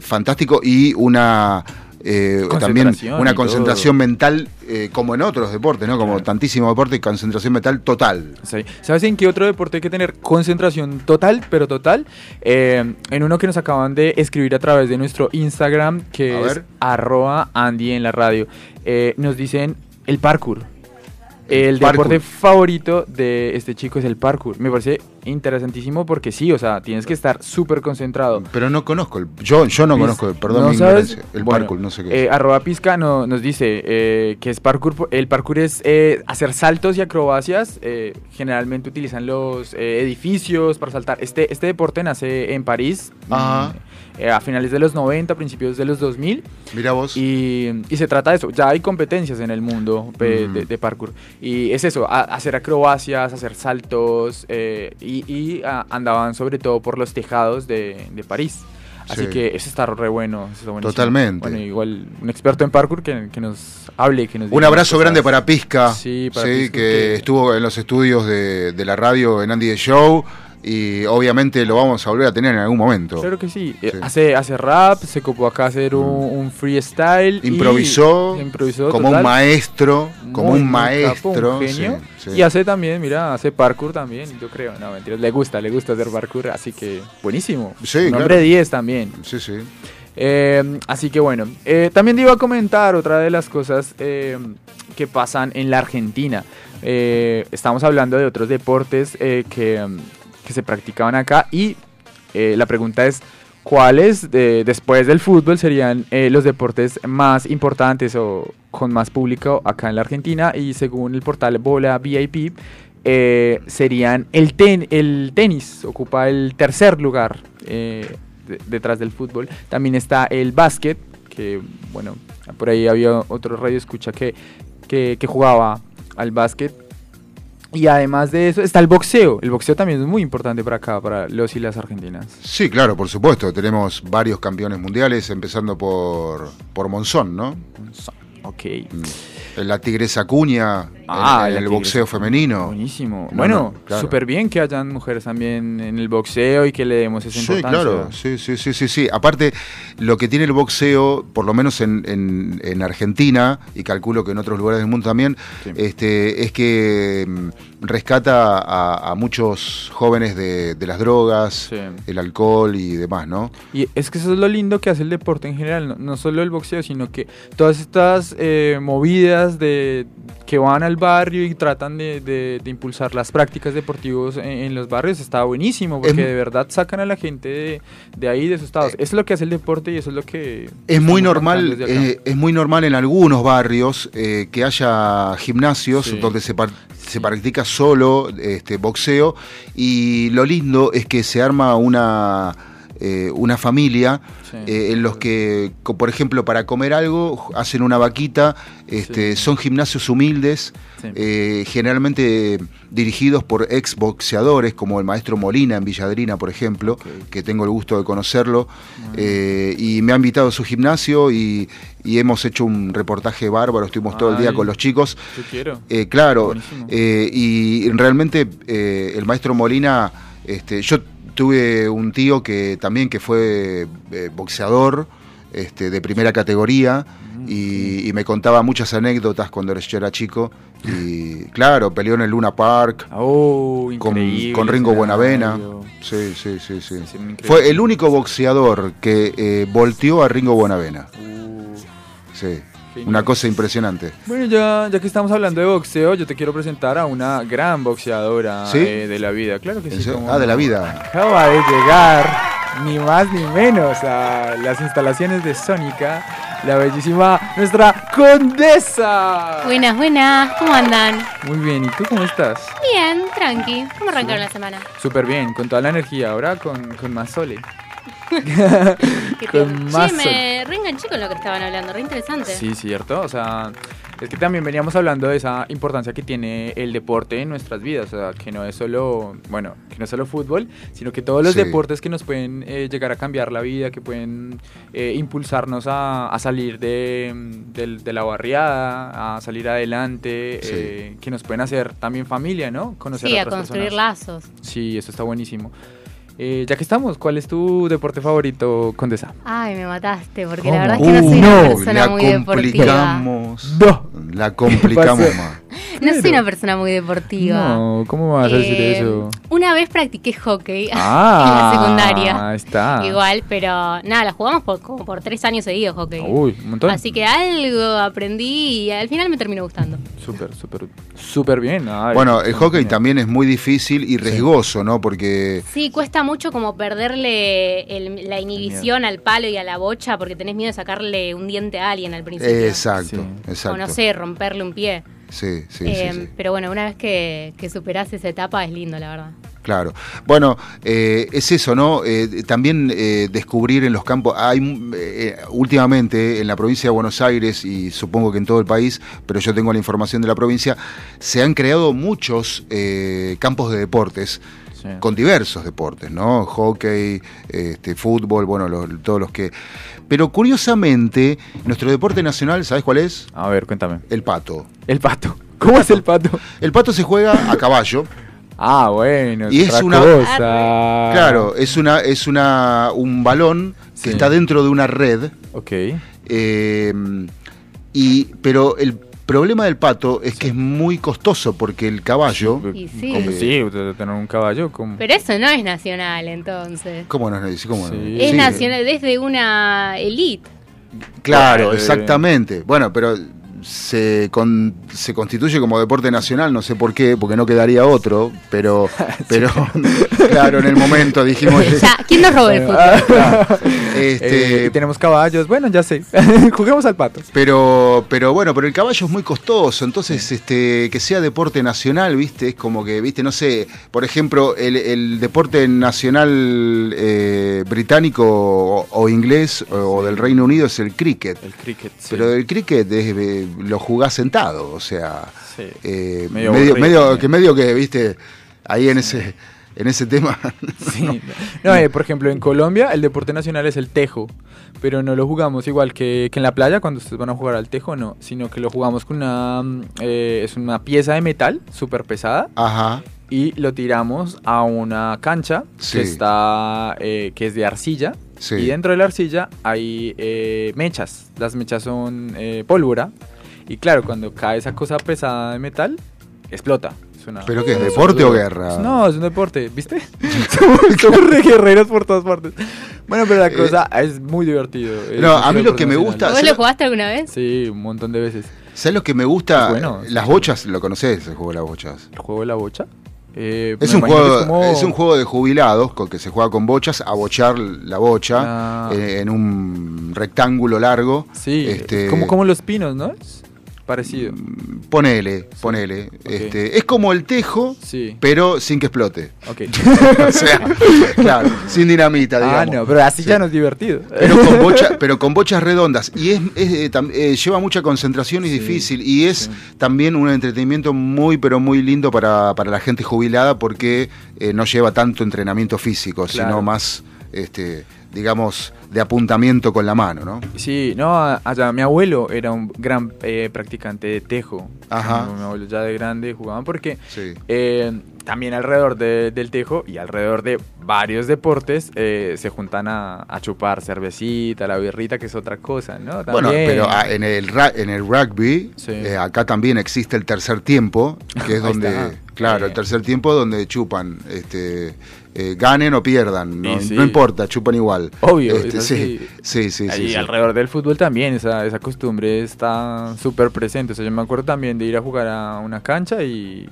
fantástico y una eh, también una concentración mental, eh, como en otros deportes, ¿no? Como Claro. tantísimos deportes, concentración mental total. Sí. ¿Sabes en qué otro deporte hay que tener concentración total, pero total? Eh, en uno que nos acaban de escribir a través de nuestro Instagram, que A es ver. arroba Andy en la radio. Nos dicen el parkour. El parkour. deporte favorito de este chico es el parkour. Me parece interesantísimo porque sí, o sea, tienes que estar súper concentrado. Pero no conozco, el, yo, yo no conozco, perdón ¿no mi sabes? ignorancia. El Bueno, parkour, no sé qué Eh, arroba Pizca no- nos dice eh, que es parkour. El parkour es eh, hacer saltos y acrobacias. eh, generalmente utilizan los eh, edificios para saltar. Este, este deporte nace en París Ajá. mm, eh, a finales de los 90, principios de los 2000. Mira vos. Y, y se trata de eso. Ya hay competencias en el mundo Ujú. de, de parkour. Y es eso, a- hacer acrobacias, hacer saltos. eh, y y, ah, andaban sobre todo por los tejados de, de París. Así Sí. que eso está re bueno. eso está. Totalmente. Bueno, igual un experto en parkour que, que nos hable. Que nos Un abrazo grande para Pisca, Sí, para sí, Pisca, que, que- estuvo en los estudios de, de la radio en Andy the Show y obviamente lo vamos a volver a tener en algún momento. Claro que sí. Eh, Sí. Hace, hace rap, se copó acá a hacer un, un freestyle. y Improvisó, como total. un maestro, como Muy, un maestro. capo, un genio. sí, sí. Y hace también, mira, hace parkour también, yo creo. No, mentiras, le gusta, le gusta hacer parkour, así que buenísimo. Sí, claro. hombre 10 también. Sí, sí. Eh, así que bueno, eh, también te iba a comentar otra de las cosas eh, que pasan en la Argentina. Estamos hablando de otros deportes que, que se practicaban acá y eh, la pregunta es, ¿cuáles de- después del fútbol serían eh, los deportes más importantes o con más público acá en la Argentina? Y según el portal Bola VIP, eh, serían el, ten- el tenis, ocupa el tercer lugar eh, de- detrás del fútbol. También está el básquet, que bueno, por ahí había otro radio escucha que, que, que jugaba al básquet. Y además de eso está el boxeo. El boxeo también es muy importante para acá, para los y las argentinas. Sí, claro, por supuesto. Tenemos varios campeones mundiales, empezando por, por Monzón, ¿no? Ok. En la Tigresa Cuña, Ah, en, el boxeo femenino. Buenísimo. No, bueno, no, claro. súper bien que hayan mujeres también en el boxeo y que le demos esa Sí, importancia. claro, sí, sí, sí, sí, sí. Aparte, lo que tiene el boxeo, por lo menos en, en- en Argentina, y calculo que en otros lugares del mundo también, Sí. este, es que mm, rescata a, a muchos jóvenes de, de las drogas, Sí. el alcohol y demás, ¿no? Y es que eso es lo lindo que hace el deporte en general, no, no solo el boxeo, sino que todas estas eh, movidas de que van al barrio y tratan de, de- de impulsar las prácticas deportivas en, en los barrios está buenísimo, porque Es- de verdad sacan a la gente de, de ahí, de esos estados. Eh, eso es lo que hace el deporte y eso es lo que... Es muy normal, eh, es muy normal en algunos barrios eh, que haya gimnasios Sí. donde se, par- se practica solo este, boxeo y lo lindo es que se arma una eh, una familia Sí. eh, en los que, por ejemplo, para comer algo hacen una vaquita, este, Sí. son gimnasios humildes, Sí. eh, generalmente dirigidos por ex boxeadores como el maestro Molina en Villadrina, por ejemplo, que tengo el gusto de conocerlo, y me ha invitado a su gimnasio y, y hemos hecho un reportaje bárbaro, estuvimos todo el día con los chicos. Yo quiero. Claro, y realmente el maestro Molina, este, yo tuve un tío que también que fue eh, boxeador este, de primera categoría Mm, y, y me contaba muchas anécdotas cuando yo era chico y claro, peleó en el Luna Park Oh, con, Ringo. Buenavena. Sí, sí, sí, sí. Fue el único boxeador que eh, volteó a Ringo Buenavena. Uh, Sí. Una cosa impresionante. Bueno, ya, ya que estamos hablando de boxeo, yo te quiero presentar a una gran boxeadora ¿Sí? eh, de la vida. Claro que ¿En sí. cómo Ah, de la vida. Acaba de llegar, ni más ni menos, a las instalaciones de Sónica, la bellísima nuestra Condesa. Buenas, buenas, ¿cómo andan? Muy bien, ¿y tú cómo estás? Bien, tranqui. ¿Cómo arrancaron la semana? Súper bien, con toda la energía, ahora con, con más sole. ¿Qué Con más Sí, me reenganché con lo que estaban hablando, re interesante. Sí, cierto. O sea, es que también veníamos hablando de esa importancia que tiene el deporte en nuestras vidas. O sea, que no es solo, bueno, que no es solo fútbol, sino que todos los Sí. deportes que nos pueden eh, llegar a cambiar la vida, que pueden eh, impulsarnos a, a salir de, del- de la barriada, a salir adelante, Sí. eh, que nos pueden hacer también familia, ¿no? Conocer Sí, a a otras construir personas. lazos. Sí, eso está buenísimo. Eh, ya que estamos, ¿cuál es tu deporte favorito, Condesa? Ay, me mataste, porque ¿Cómo? la verdad es que no soy Uh, una no, persona la muy deportiva. complicamos. No. La complicamos pasó? No soy una persona muy deportiva. No, ¿cómo vas a decir Eh, eso? Una vez practiqué hockey Ah, en la secundaria. Ahí está. Igual, pero nada, la jugamos por, como por tres años seguidos hockey. Uy, un montón. Así que algo aprendí y al final me terminó gustando. Súper, súper, súper bien. Ay, Bueno, el hockey también es muy difícil y riesgoso, ¿no? Porque Sí, cuesta mucho como perderle el- la inhibición al palo y a la bocha porque tenés miedo de sacarle un diente a alguien al principio. exacto, Sí. exacto. O no sé, romperle un pie. Sí, sí, Eh, sí, sí. Pero bueno, una vez que, que superás esa etapa es lindo, la verdad. Claro. Bueno, eh, es eso, ¿no? Eh, también eh, descubrir en los campos. Hay eh, últimamente en la provincia de Buenos Aires y supongo que en todo el país, pero yo tengo la información de la provincia, se han creado muchos eh, campos de deportes. Sí. con diversos deportes, ¿no? Hockey, este, fútbol, bueno, todos los que... Pero curiosamente, nuestro deporte nacional, ¿sabes cuál es? A ver, cuéntame. El pato. El pato. ¿Cómo es el pato? El pato se juega a caballo. Ah, bueno. Y es una- cosa. Claro, es una, es una, un balón que está dentro de una red. Ok. eh, y, pero el problema del pato es que es muy costoso porque el caballo. Y sí. Como- sí, usted debe tener un caballo. Como... Pero eso no es nacional, entonces. ¿Cómo no es? ¿Cómo no? Sí. Es Sí. nacional desde una elite. Claro, Eh, exactamente. Bueno, pero se, con- se constituye como deporte nacional, no sé por qué, porque no quedaría otro, pero, pero claro, en el momento dijimos... Ya, ¿quién nos robó el fútbol? Claro. Este, Eh, y tenemos caballos. Bueno, ya sé. Juguemos al pato. Pero, pero bueno, pero el caballo es muy costoso, entonces este, que sea deporte nacional, viste, es como que, viste, no sé, por ejemplo, el, el deporte nacional eh, británico o, o inglés o, o del Reino Unido es el cricket. El cricket. sí. Pero el cricket es, eh, lo jugás sentado, o sea, Sí. eh, Medio medio, que medio que, viste, ahí en ese, en ese tema. Sí. No, eh, por ejemplo, en Colombia el deporte nacional es el tejo, pero no lo jugamos igual que, que en la playa cuando ustedes van a jugar al tejo, no, sino que lo jugamos con una, mm, eh, es una pieza de metal súper pesada Ajá, y lo tiramos a una cancha Sí. que está, eh, que es de arcilla. Sí. Y dentro de la arcilla hay eh, mechas. Las mechas son eh, pólvora. Y claro, cuando cae esa cosa pesada de metal, explota. Una- ¿Pero qué es, deporte o guerra? No, es un deporte, ¿viste? somos, somos re guerreros por todas partes. Bueno, pero la cosa es muy divertido. Es Eh, No, a mí lo que me gusta- ¿Vos lo jugaste alguna vez? Sí, un montón de veces. ¿Sabes lo que me gusta? Bueno, las sí. bochas, lo conoces, el juego de las bochas. ¿El juego de la bocha? Eh, Es un, juego, como- es un juego de jubilados con que se juega con bochas, a bochar la bocha Ah. eh, en un rectángulo largo. Sí, Este, como, como los pinos, ¿no? Parecido. Ponele, ponele. Este, es como el tejo, Sí. pero sin que explote. Ok. o sea, claro, sin dinamita, digamos. ah, no, pero así Sí. ya no es divertido. Pero con, bocha- pero con bochas redondas. Y es, es, eh, tam- eh, lleva mucha concentración y es difícil. Y es también un entretenimiento muy, pero muy lindo para, para la gente jubilada porque eh, no lleva tanto entrenamiento físico, Claro. sino más, este, digamos, de apuntamiento con la mano, ¿no? Sí, no, allá mi abuelo era un gran eh, practicante de tejo. Ajá. Mi abuelo ya de grande jugaban porque Sí. eh, también alrededor de- del tejo y alrededor de varios deportes eh, se juntan a, a chupar cervecita, la birrita, que es otra cosa, ¿no? Bueno, También. pero ah, en, el, ra- en el rugby, Sí. eh, acá también existe el tercer tiempo, que es donde, claro, el tercer tiempo donde chupan, este, eh, ganen o pierdan, no, Y sí. no importa, chupan igual. Obvio, Este, es sí, sí, sí, sí, y sí. alrededor del fútbol también, esa, esa costumbre está súper presente. O sea, yo me acuerdo también de ir a jugar a una cancha y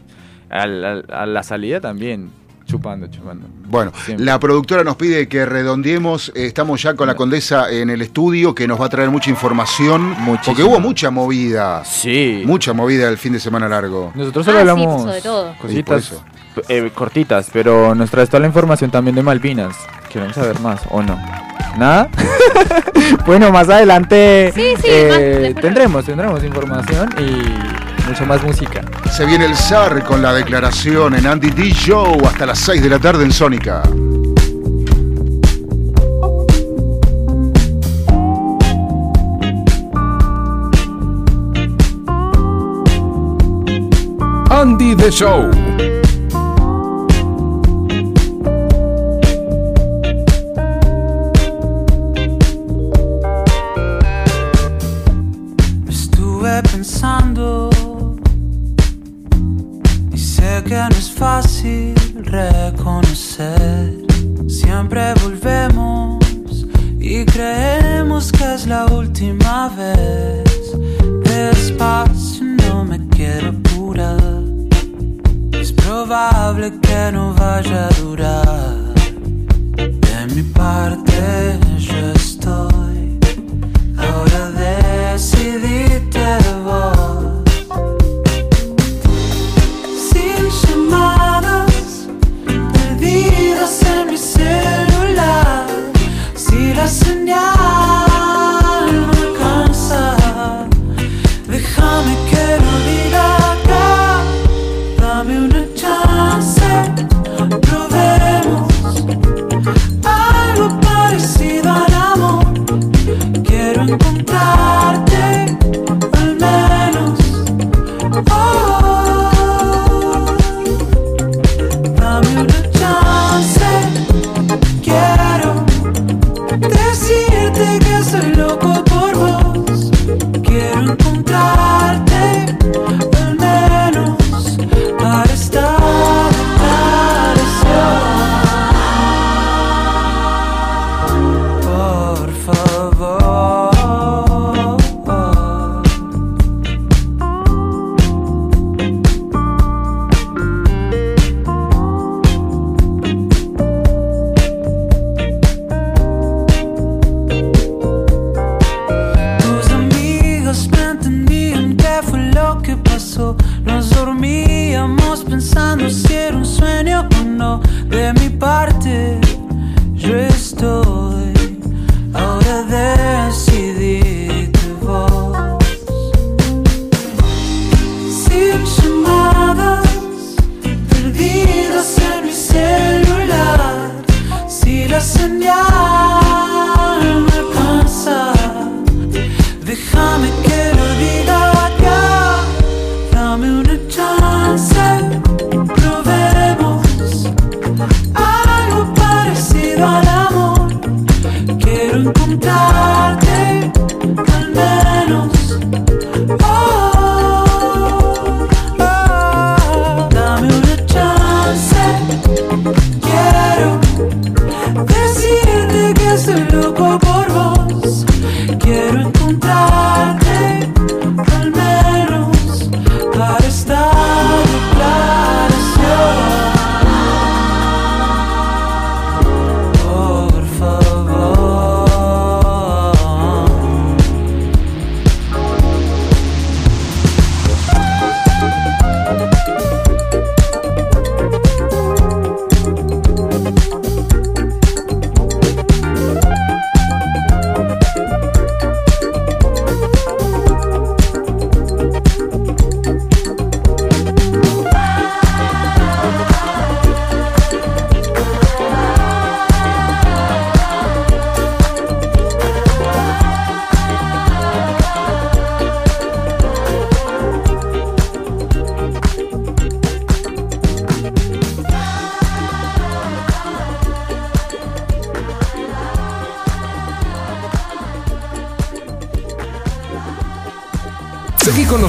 al- al- a, la salida también, chupando, chupando. Bueno, Siempre. la productora nos pide que redondeemos. eh, Estamos ya con la condesa en el estudio, que nos va a traer mucha información. Porque hubo mucha movida. Sí. Mucha movida el fin de semana largo. Nosotros solo Ah, sí, hablamos sobre todo. Sí, por cositas. Eh, cortitas, pero nos traes toda la información también de Malvinas. Queremos saber más, ¿o no? ¿Nada? bueno, más adelante Sí, sí, eh, más- tendremos, tendremos información y mucho más música. Se viene el zar con la declaración en Andy D. Show hasta las 6 de la tarde en Sónica. Andy the Show. Fácil reconocer. Siempre volvemos y creemos que es la última vez. Despacio, no me quiero apurar. Es probable que no vaya a durar. De mi parte, yo estoy. Ahora decidiste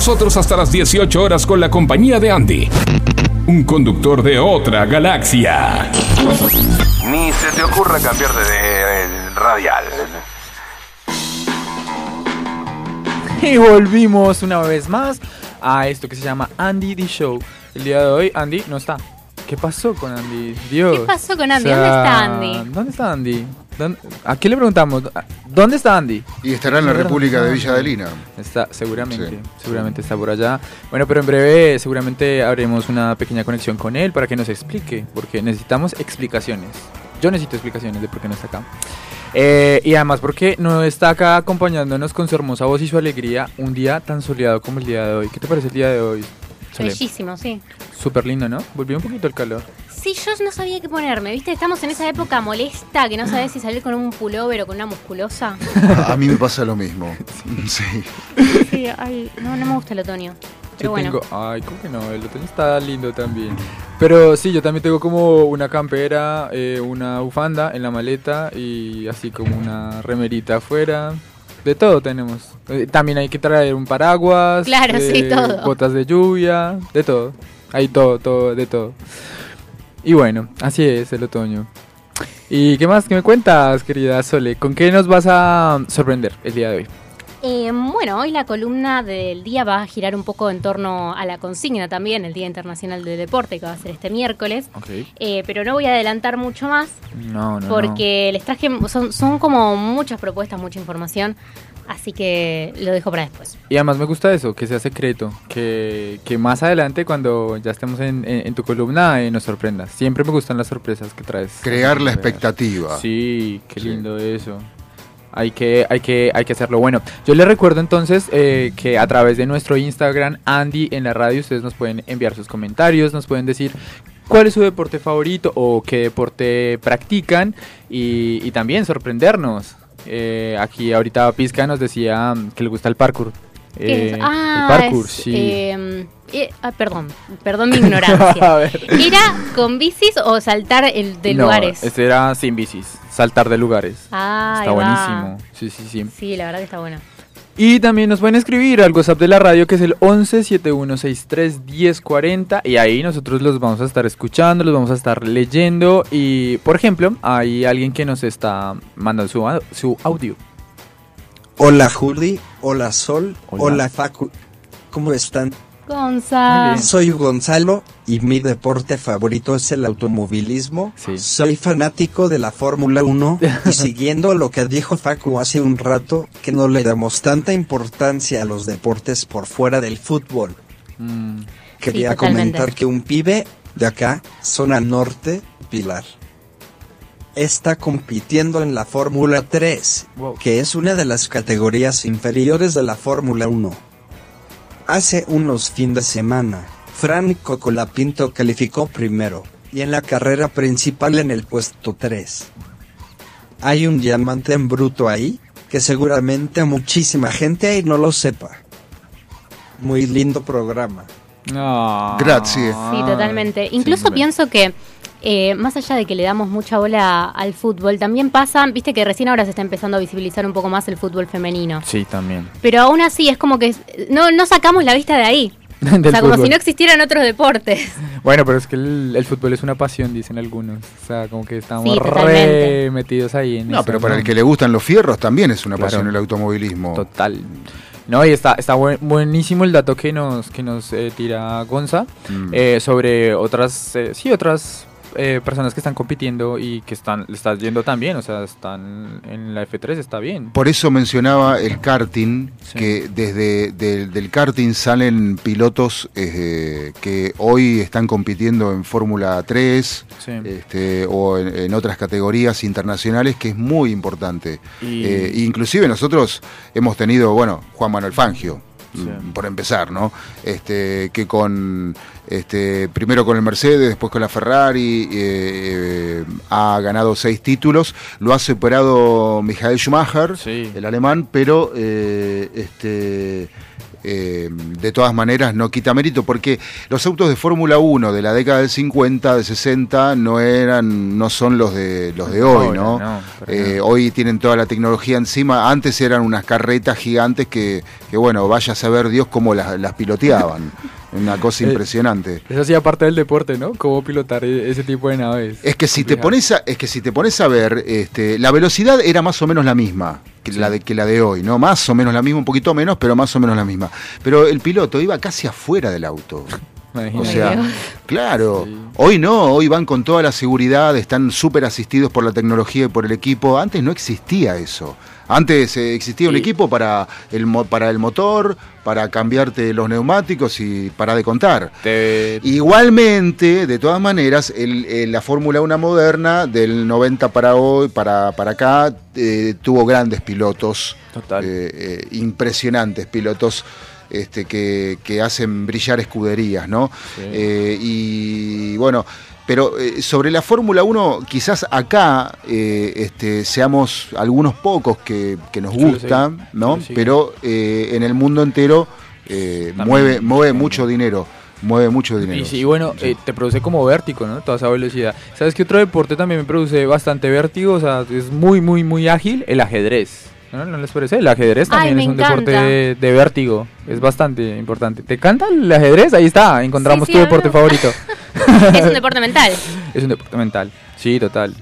nosotros hasta las 18 horas con la compañía de Andy, un conductor de otra galaxia. Ni se te ocurra cambiar de, de radial. Y volvimos una vez más a esto que se llama Andy The Show. El día de hoy Andy no está. ¿Qué pasó con Andy? Dios. ¿Qué pasó con Andy? ¿Dónde está Andy? ¿Dónde está Andy? ¿Dónde- ¿A quién le preguntamos? ¿Dónde está Andy? Y estará en la República de Villa Adelina. Está, seguramente, seguramente está por allá. Bueno, pero en breve seguramente haremos una pequeña conexión con él para que nos explique, porque necesitamos explicaciones. Yo necesito explicaciones de por qué no está acá. Eh, y además porque no está acá acompañándonos con su hermosa voz y su alegría un día tan soleado como el día de hoy. ¿Qué te parece el día de hoy? Bellísimo, sí. Súper lindo, ¿no? Volvió un poquito el calor. Sí, yo no sabía qué ponerme, ¿viste? Estamos en esa época molesta que no sabes si salir con un pullover o con una musculosa. A mí me pasa lo mismo. Sí. Sí, ay, no, no me gusta el otoño. Pero Yo bueno. tengo, ay, ¿cómo que no? El otoño está lindo también. Pero sí, yo también tengo como una campera, eh, una bufanda en la maleta y así como una remerita afuera. De todo tenemos. Eh, también hay que traer un paraguas. Claro, sí, eh, todo. Botas de lluvia, de todo. Hay todo, todo, de todo. Y bueno, así es el otoño. ¿Y qué más? ¿Qué me cuentas, querida Sole? ¿Con qué nos vas a sorprender el día de hoy? Eh, bueno, hoy la columna del día va a girar un poco en torno a la consigna también, el Día Internacional del Deporte, que va a ser este miércoles. Ok. Eh, pero no voy a adelantar mucho más No, no, no. porque les traje, son, son como muchas propuestas, mucha información, así que lo dejo para después. Y además me gusta eso, que sea secreto, que, que más adelante cuando ya estemos en, en- en tu columna eh, nos sorprendas. Siempre me gustan las sorpresas que traes. Crear la expectativa. Sí, qué lindo eso. Hay que, hay, que, hay que hacerlo. Bueno, yo les recuerdo entonces eh, que a través de nuestro Instagram, Andy en la radio, ustedes nos pueden enviar sus comentarios, nos pueden decir cuál es su deporte favorito o qué deporte practican y, y también sorprendernos. Eh, aquí ahorita Pizca nos decía que le gusta el parkour. Eh, Ah, el parkour, es, sí. eh, eh, ah, perdón, perdón mi ignorancia. ¿Era con bicis o saltar el de No, lugares? Este era sin bicis, saltar de lugares. Ah, Está va. buenísimo. Sí, sí, sí. Sí, la verdad que está bueno. Y también nos pueden escribir al WhatsApp de la radio que es el 11 7163 1040 y ahí nosotros los vamos a estar escuchando, los vamos a estar leyendo y por ejemplo hay alguien que nos está mandando su, su audio. Hola Juli, hola Sol, Hola. hola, Facu. ¿Cómo están? Gonza. Soy Gonzalo y mi deporte favorito es el automovilismo. Soy fanático de la Fórmula 1 y siguiendo lo que dijo Facu hace un rato, que no le damos tanta importancia a los deportes por fuera del fútbol. Mm, Quería Sí, comentar que un pibe de acá, zona norte, Pilar, está compitiendo en la Fórmula 3, que es una de las categorías inferiores de la Fórmula 1. Hace unos fines de semana, Franco Colapinto calificó primero, y en la carrera principal en el puesto 3. Hay un diamante en bruto ahí, que seguramente muchísima gente ahí no lo sepa. Muy lindo programa. Gracias. Sí, totalmente. Incluso pienso que eh, más allá de que le damos mucha bola al fútbol, también pasa, viste que recién ahora se está empezando a visibilizar un poco más el fútbol femenino. Sí, también. Pero aún así es como que no, no sacamos la vista de ahí. O sea, como si no existieran otros deportes. Bueno, pero es que el, el fútbol es una pasión, dicen algunos. O sea, como que estamos Sí, re metidos ahí en No, eso, pero para ¿no? el que le gustan los fierros también es una Claro. pasión el automovilismo. Total. No, y está, está buen- buenísimo el dato que nos, que nos eh, tira Gonza Mm. eh, sobre otras, eh, sí, otras eh, personas que están compitiendo y que están, le están yendo también, o sea, están en la F3, está bien. Por eso mencionaba el karting, que desde del, del karting salen pilotos eh, que hoy están compitiendo en Fórmula 3 Sí. este, o en, en otras categorías internacionales, que es muy importante. Y- Eh, inclusive nosotros hemos tenido, bueno, Juan Manuel Fangio. Por empezar, ¿no? Este, que con este, primero con el Mercedes, después con la Ferrari, eh, ha ganado seis títulos, lo ha superado Michael Schumacher, el alemán, pero eh, este, eh, de todas maneras no quita mérito porque los autos de Fórmula 1 de la década del 50, de 60 no eran no son los de los de hoy, ¿no? Eh, hoy tienen toda la tecnología encima, antes eran unas carretas gigantes que, que bueno, vaya a saber Dios cómo las, las piloteaban. Una cosa Eh, impresionante. Eso hacía parte del deporte, ¿no? Cómo pilotar e- ese tipo de naves. Es que si te pones a, es que si te pones a ver, este, la velocidad era más o menos la misma que la de que la de hoy, ¿no? Más o menos la misma, un poquito menos, pero más o menos la misma. Pero el piloto iba casi afuera del auto. O Imagínate. sea, claro, hoy no, hoy van con toda la seguridad, están súper asistidos por la tecnología y por el equipo. Antes no existía eso. Antes eh, existía un equipo para el, para el motor, para cambiarte los neumáticos y para de contar. Igualmente, de todas maneras, el- el- la Fórmula 1 moderna del 90 para hoy, para, para acá, eh, tuvo grandes pilotos, eh, eh, impresionantes pilotos este, que, que hacen brillar escuderías, ¿no? Eh, y bueno, pero eh, sobre la Fórmula 1, quizás acá eh, este, seamos algunos pocos que, que nos Sí, gusta, ¿no? sí. Pero eh, en el mundo entero eh, mueve, mueve mucho dinero, mueve mucho dinero. Y sí, bueno, eh, te produce como vértigo, ¿no? Toda esa velocidad. ¿Sabes qué otro deporte también me produce bastante vértigo? O sea, es muy, muy, muy ágil. El ajedrez. ¿No, ¿No les parece? El ajedrez también es un encanta. deporte de, vértigo. Es bastante importante. ¿Te encanta el ajedrez? Ahí está, encontramos Sí, tu deporte favorito. es un deporte mental. Es un deporte mental. Sí, total.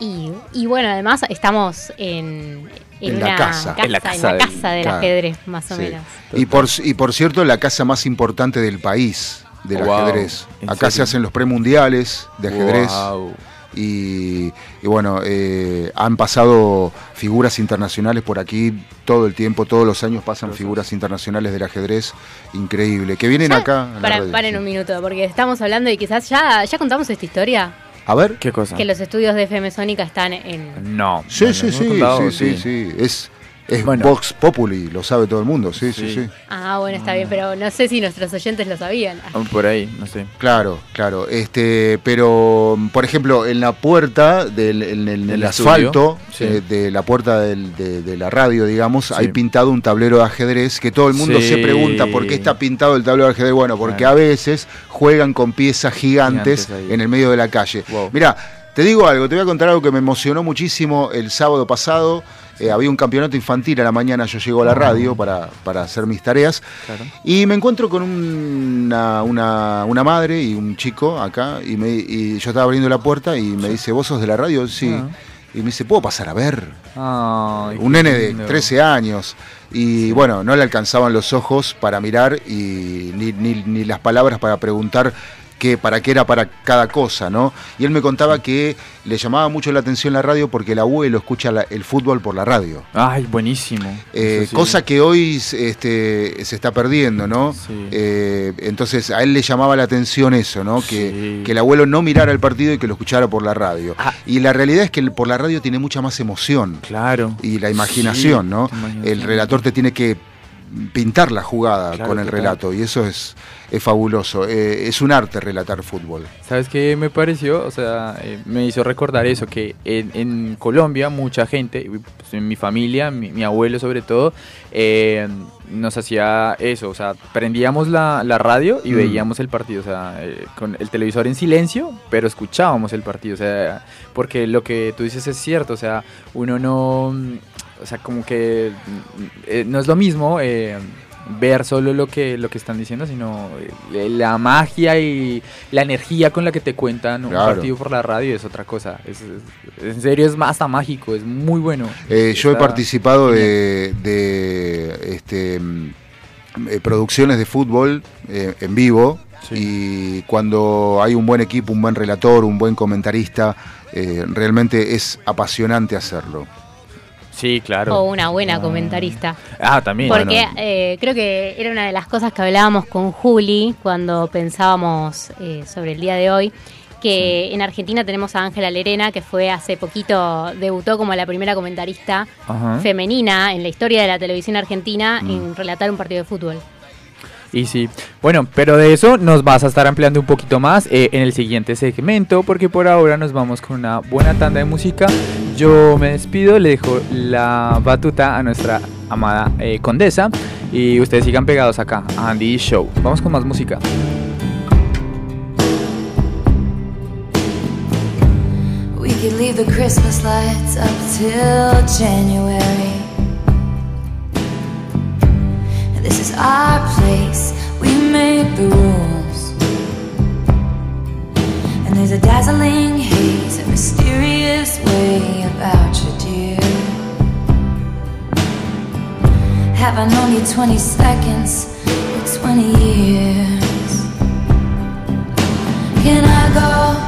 Y, y bueno, además estamos en, en En la una casa. en En la la casa, casa del- del Claro. ajedrez, más o Sí. menos. Y por, y por cierto, la casa más importante del país del Wow, ajedrez. ¿en Acá se hacen los premundiales de ajedrez. Wow. Y, y bueno, eh, han pasado figuras internacionales por aquí todo el tiempo, todos los años pasan figuras internacionales del ajedrez. Increíble. Que vienen acá. a Para, paren sí. un minuto, porque estamos hablando y quizás ya, ya contamos esta historia. A ver. ¿Qué cosa? Que los estudios de FM Sónica están en... No. Sí, bueno, sí, hemos sí, contado, sí, sí, sí. Es, es Bueno. Vox Populi, lo sabe todo el mundo, sí, sí, sí. Ah, bueno, está bien, pero no sé si nuestros oyentes lo sabían. Ah, Por ahí, no sé. Claro, claro. Este, pero por ejemplo, en la puerta del en el, asfalto sí. eh, de la puerta del- de, de la radio, digamos, Sí. hay pintado un tablero de ajedrez que todo el mundo Sí. se pregunta por qué está pintado el tablero de ajedrez. Bueno, porque Claro. a veces juegan con piezas gigantes, en el medio de la calle. Wow. Mira, te digo algo, te voy a contar algo que me emocionó muchísimo el sábado pasado. Eh, había un campeonato infantil a la mañana, yo llego a la radio para, para hacer mis tareas. Claro. Y me encuentro con una, una, una madre y un chico acá, y, me, y yo estaba abriendo la puerta y me dice, ¿vos sos de la radio? Sí. Ah. Y me dice, ¿puedo pasar a ver? Ay, un nene de lindo. 13 años. Y bueno, no le alcanzaban los ojos para mirar y ni, ni- ni las palabras para preguntar qué, para qué era para cada cosa, ¿no? Y él me contaba que le llamaba mucho la atención la radio porque el abuelo escucha la- el fútbol por la radio. Ay, buenísimo. Eh, sí. Cosa que hoy este, se está perdiendo, ¿no? Eh, entonces a él le llamaba la atención eso, ¿no? Que, que el abuelo no mirara el partido y que lo escuchara por la radio. Ah. Y la realidad es que por la radio tiene mucha más emoción. Claro. Y la imaginación, ¿no? El relator te tiene que pintar la jugada Claro, con el relato y eso es, es fabuloso. Eh, es un arte relatar fútbol. ¿Sabes qué me pareció? O sea, eh, me hizo recordar eso, que en, en Colombia mucha gente, pues, en mi familia, mi, mi abuelo sobre todo, eh, nos hacía eso, o sea, prendíamos la, la radio y Mm. veíamos el partido, o sea, con el televisor en silencio, pero escuchábamos el partido, o sea, porque lo que tú dices es cierto, o sea, uno no, o sea, como que eh, no es lo mismo. eh, ver solo lo que lo que están diciendo, sino eh, la magia y la energía con la que te cuentan un Claro. partido por la radio es otra cosa. Es, es- en serio es hasta mágico, es muy bueno. Yo he participado de, de, este, mm, producciones de fútbol eh, en vivo y cuando hay un buen equipo, un buen relator, un buen comentarista, realmente es apasionante hacerlo. Sí, claro. O una buena comentarista. Ah, también. Porque Bueno, eh, creo que era una de las cosas que hablábamos con Juli cuando pensábamos eh, sobre el día de hoy, que en Argentina tenemos a Ángela Lerena, que fue hace poquito, debutó como la primera comentarista Ajá. femenina en la historia de la televisión argentina Mm. en relatar un partido de fútbol. Y sí, bueno, pero de eso nos vas a estar ampliando un poquito más eh, en el siguiente segmento, porque por ahora nos vamos con una buena tanda de música. Yo me despido, le dejo la batuta a nuestra amada eh, condesa y ustedes sigan pegados acá a Andy Show. Vamos con más música. We could leave the Christmas lights up January. This is our place, we make the rules. And there's a dazzling haze, a mysterious way about you, dear. Have I known you 20 seconds or 20 years? Can I go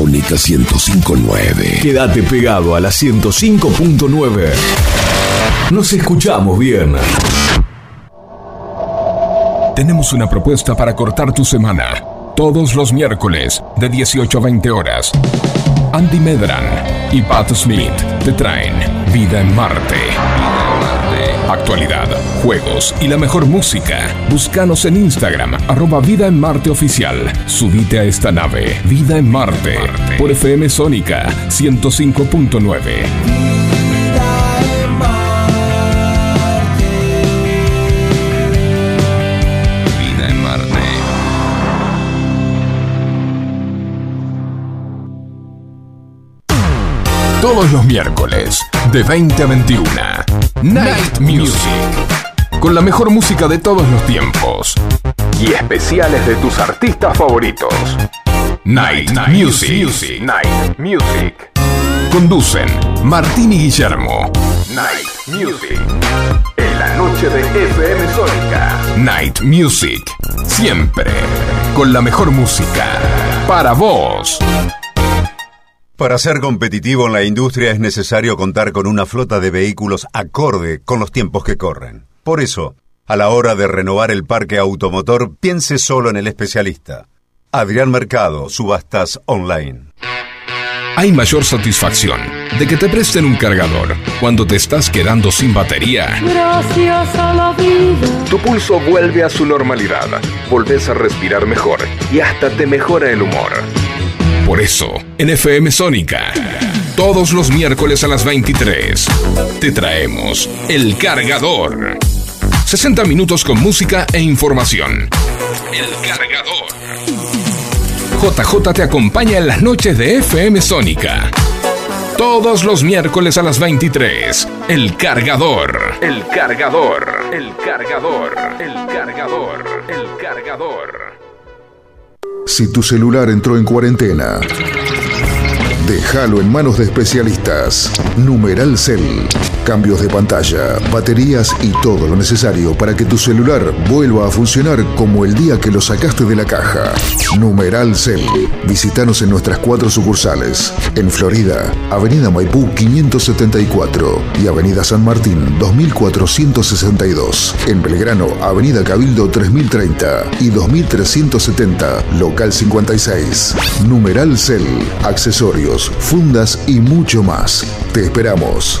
Sónica 1059. Quédate pegado a la 105.9. Nos escuchamos bien. Tenemos una propuesta para cortar tu semana. Todos los miércoles, de 18 a 20 horas. Andy Medran y Pat Smith te traen Vida en Marte. Actualidad, juegos y la mejor música. Búscanos en Instagram, arroba Vida en Marte Oficial. Subite a esta nave, Vida en Marte, por FM Sónica 105.9. Vida en Marte. Todos los miércoles, de 20 a 21. Night Music. Con la mejor música de todos los tiempos. Y especiales de tus artistas favoritos. Night, Music. Night Music. Conducen Martín y Guillermo. Night Music. En la noche de FM Sónica. Night Music. Siempre. Con la mejor música. Para vos. Para ser competitivo en la industria es necesario contar con una flota de vehículos acorde con los tiempos que corren. Por eso, a la hora de renovar el parque automotor, piense solo en el especialista. Adrián Mercado, Subastas Online. Hay mayor satisfacción de que te presten un cargador cuando te estás quedando sin batería. Gracias a la vida. Tu pulso vuelve a su normalidad, volvés a respirar mejor y hasta te mejora el humor. Por eso, en FM Sónica, todos los miércoles a las 23, te traemos El Cargador. 60 minutos con música e información. El Cargador. JJ te acompaña en las noches de FM Sónica. Todos los miércoles a las 23. El Cargador. El Cargador. El Cargador. El Cargador. El Cargador. Si tu celular entró en cuarentena, déjalo en manos de especialistas. Numeral Cell. Cambios de pantalla, baterías y todo lo necesario para que tu celular vuelva a funcionar como el día que lo sacaste de la caja. Numeral Cell. Visítanos en nuestras cuatro sucursales. En Florida, Avenida Maipú 574 y Avenida San Martín 2462. En Belgrano, Avenida Cabildo 3030 y 2370, local 56. Numeral Cell. Accesorios, fundas y mucho más. Te esperamos.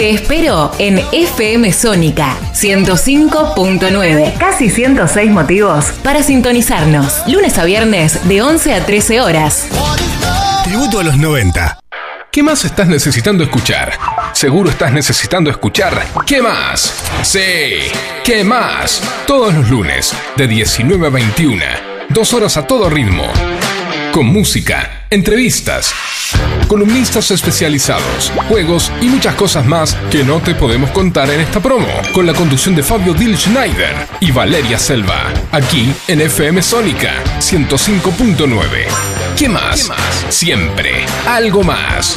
Te espero en FM Sónica 105.9. Casi 106 motivos para sintonizarnos. Lunes a viernes de 11 a 13 horas. Tributo a los 90. ¿Qué más estás necesitando escuchar? Seguro estás necesitando escuchar ¿Qué más? Sí, ¿qué más? Todos los lunes, de 19 a 21. Dos horas a todo ritmo. Con música, entrevistas, columnistas especializados, juegos y muchas cosas más que no te podemos contar en esta promo. Con la conducción de Fabio Dil Schneider y Valeria Selva. Aquí en FM Sónica 105.9. ¿Qué más? Siempre. Algo más.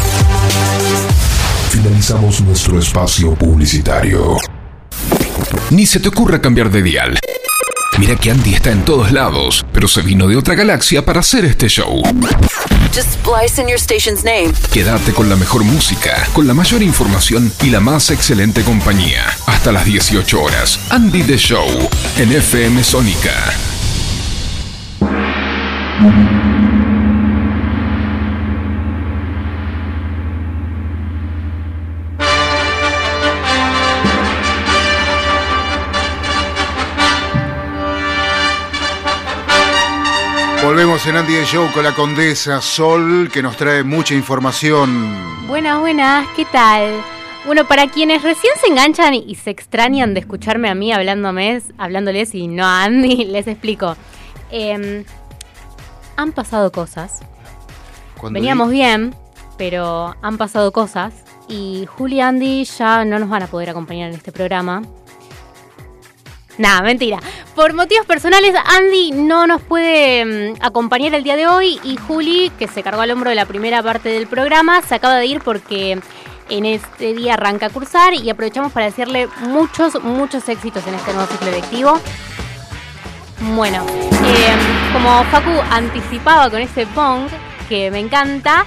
Finalizamos nuestro espacio publicitario. Ni se te ocurra cambiar de dial. Mira que Andy está en todos lados, pero se vino de otra galaxia para hacer este show. Just splice in your station's name. Quédate con la mejor música, con la mayor información y la más excelente compañía. Hasta las 18 horas. Andy The Show en FM Sónica. Volvemos en Andy the Show con la condesa Sol, que nos trae mucha información. Buenas, buenas, ¿qué tal? Bueno, para quienes recién se enganchan y se extrañan de escucharme a mí hablándome, hablándoles y no a Andy, les explico. Eh, han pasado cosas. Cuando Veníamos bien, pero han pasado cosas. Y Juli y Andy ya no nos van a poder acompañar en este programa. Nada, mentira. Por motivos personales, Andy no nos puede mm, acompañar el día de hoy y Juli, que se cargó al hombro de la primera parte del programa, se acaba de ir porque en este día arranca a cursar y aprovechamos para decirle muchos, muchos éxitos en este nuevo ciclo lectivo. Bueno, eh, como Facu anticipaba con ese pong, que me encanta,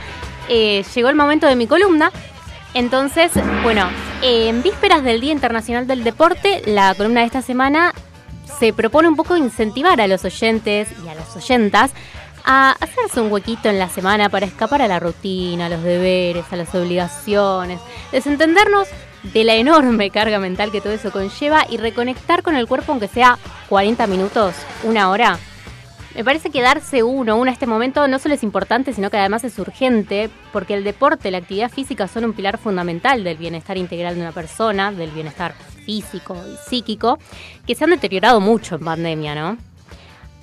eh, llegó el momento de mi columna. Entonces, bueno, en vísperas del Día Internacional del Deporte, la columna de esta semana se propone un poco incentivar a los oyentes y a las oyentas a hacerse un huequito en la semana para escapar a la rutina, a los deberes, a las obligaciones, desentendernos de la enorme carga mental que todo eso conlleva y reconectar con el cuerpo aunque sea 40 minutos, una hora. Me parece que darse uno, uno a este momento no solo es importante, sino que además es urgente, porque el deporte, la actividad física son un pilar fundamental del bienestar integral de una persona, del bienestar físico y psíquico, que se han deteriorado mucho en pandemia, ¿no?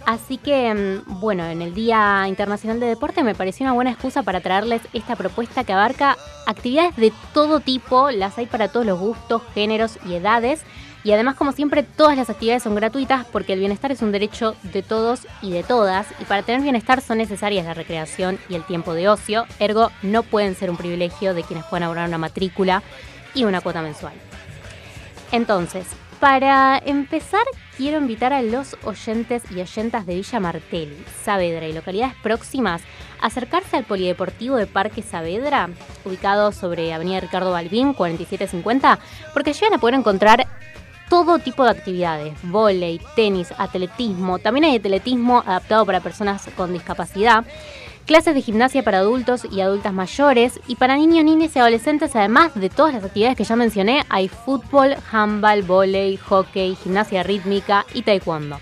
Así que, mm, bueno, en el Día Internacional de Deporte me pareció una buena excusa para traerles esta propuesta que abarca actividades de todo tipo, las hay para todos los gustos, géneros y edades. Y además, como siempre, todas las actividades son gratuitas porque el bienestar es un derecho de todos y de todas. Y para tener bienestar son necesarias la recreación y el tiempo de ocio. Ergo, no pueden ser un privilegio de quienes puedan abonar una matrícula y una cuota mensual. Entonces, para empezar, quiero invitar a los oyentes y oyentas de Villa Martelli, Saavedra y localidades próximas a acercarse al Polideportivo de Parque Saavedra, ubicado sobre Avenida Ricardo Balbín, 4750, porque allí van a poder encontrar todo tipo de actividades, vóley, tenis, atletismo, también hay atletismo adaptado para personas con discapacidad, clases de gimnasia para adultos y adultas mayores. Y para niños, niñas y adolescentes, además de todas las actividades que ya mencioné, hay fútbol, handball, vóley, hockey, gimnasia rítmica y taekwondo.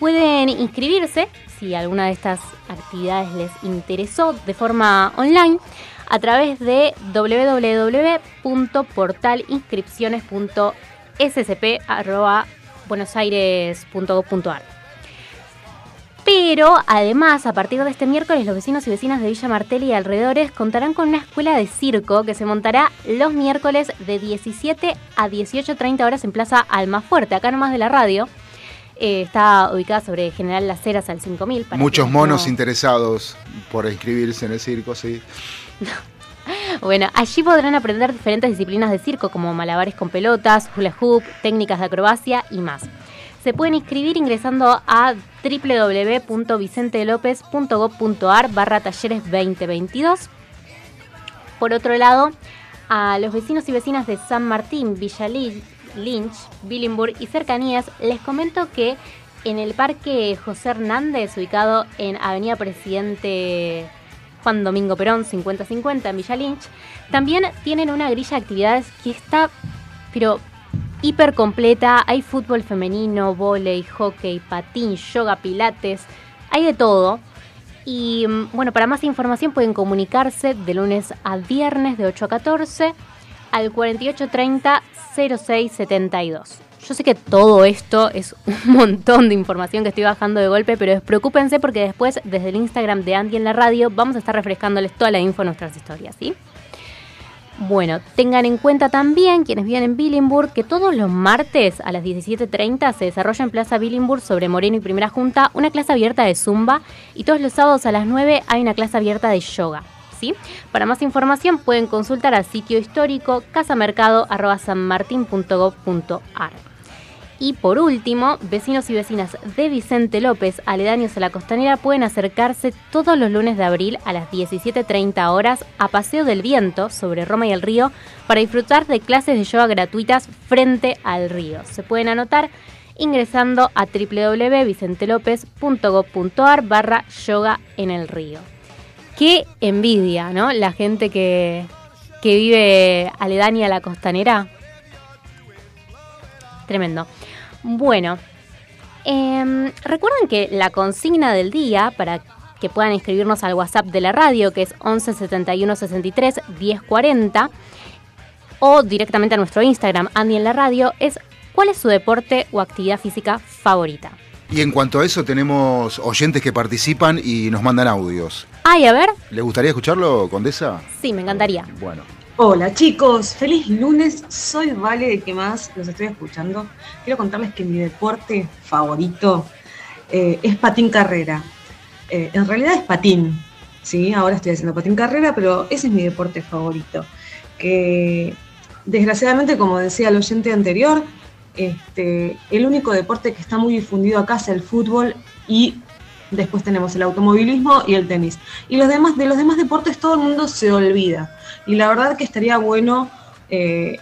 Pueden inscribirse si alguna de estas actividades les interesó de forma online a través de www.portalinscripciones.scp.buenosaires.gov.ar. Pero además, a partir de este miércoles, los vecinos y vecinas de Villa Martelli y alrededores contarán con una escuela de circo que se montará los miércoles de 17 a 18.30 horas en Plaza Almafuerte, acá nomás de la radio. Eh, está ubicada sobre General Las Heras al 5000. para Muchos monos no- interesados por inscribirse en el circo, sí. Bueno, allí podrán aprender diferentes disciplinas de circo como malabares con pelotas, hula hoop, técnicas de acrobacia y más. Se pueden inscribir ingresando a www.vicentelopez.gov.ar barra talleres 2022. Por otro lado, a los vecinos y vecinas de San Martín, Villa Lynch, Billinburg y cercanías, les comento que en el Parque José Hernández, ubicado en Avenida Presidente Juan Domingo Perón 5050 en Villa Lynch, también tienen una grilla de actividades que está, pero hiper completa. Hay fútbol femenino, vóley, hockey, patín, yoga, pilates, hay de todo. Y mm, bueno, para más información pueden comunicarse de lunes a viernes de 8 a 14 al 4830 0672. Yo sé que todo esto es un montón de información que estoy bajando de golpe, pero despreocúpense porque después, desde el Instagram de Andy en la radio, vamos a estar refrescándoles toda la info en nuestras historias, ¿sí? Bueno, tengan en cuenta también quienes viven en Billinburg que todos los martes a las 17.30 se desarrolla en Plaza Billinburg sobre Moreno y Primera Junta una clase abierta de Zumba y todos los sábados a las 9 hay una clase abierta de yoga. ¿sí? Para más información pueden consultar al sitio histórico casamercado.sanmartin.gov.ar. Y por último, vecinos y vecinas de Vicente López, aledaños a la costanera, pueden acercarse todos los lunes de abril a las 17.30 horas a Paseo del Viento sobre Roma y el Río para disfrutar de clases de yoga gratuitas frente al río. Se pueden anotar ingresando a www.vicentelopez.gov.ar barra yoga en el río. Qué envidia, ¿no? La gente que, que vive aledaña a la costanera. Tremendo. Bueno, em, recuerden que la consigna del día para que puedan inscribirnos al WhatsApp de la radio, que es 11 71 63 10 40, o directamente a nuestro Instagram, Andy en la radio, es ¿cuál es su deporte o actividad física favorita? Y en cuanto a eso, tenemos oyentes que participan y nos mandan audios. Ay, a ver. ¿Le gustaría escucharlo, Condesa? Sí, me encantaría. Bueno. Hola chicos, feliz lunes, soy Vale de que más los estoy escuchando. Quiero contarles que mi deporte favorito eh, es patín carrera. Eh, en realidad es patín, ¿sí? Ahora estoy haciendo patín carrera, pero ese es mi deporte favorito. Que desgraciadamente, como decía el oyente anterior, este, el único deporte que está muy difundido acá es el fútbol y después tenemos el automovilismo y el tenis. Y los demás, de los demás deportes todo el mundo se olvida. Y la verdad que estaría bueno eh,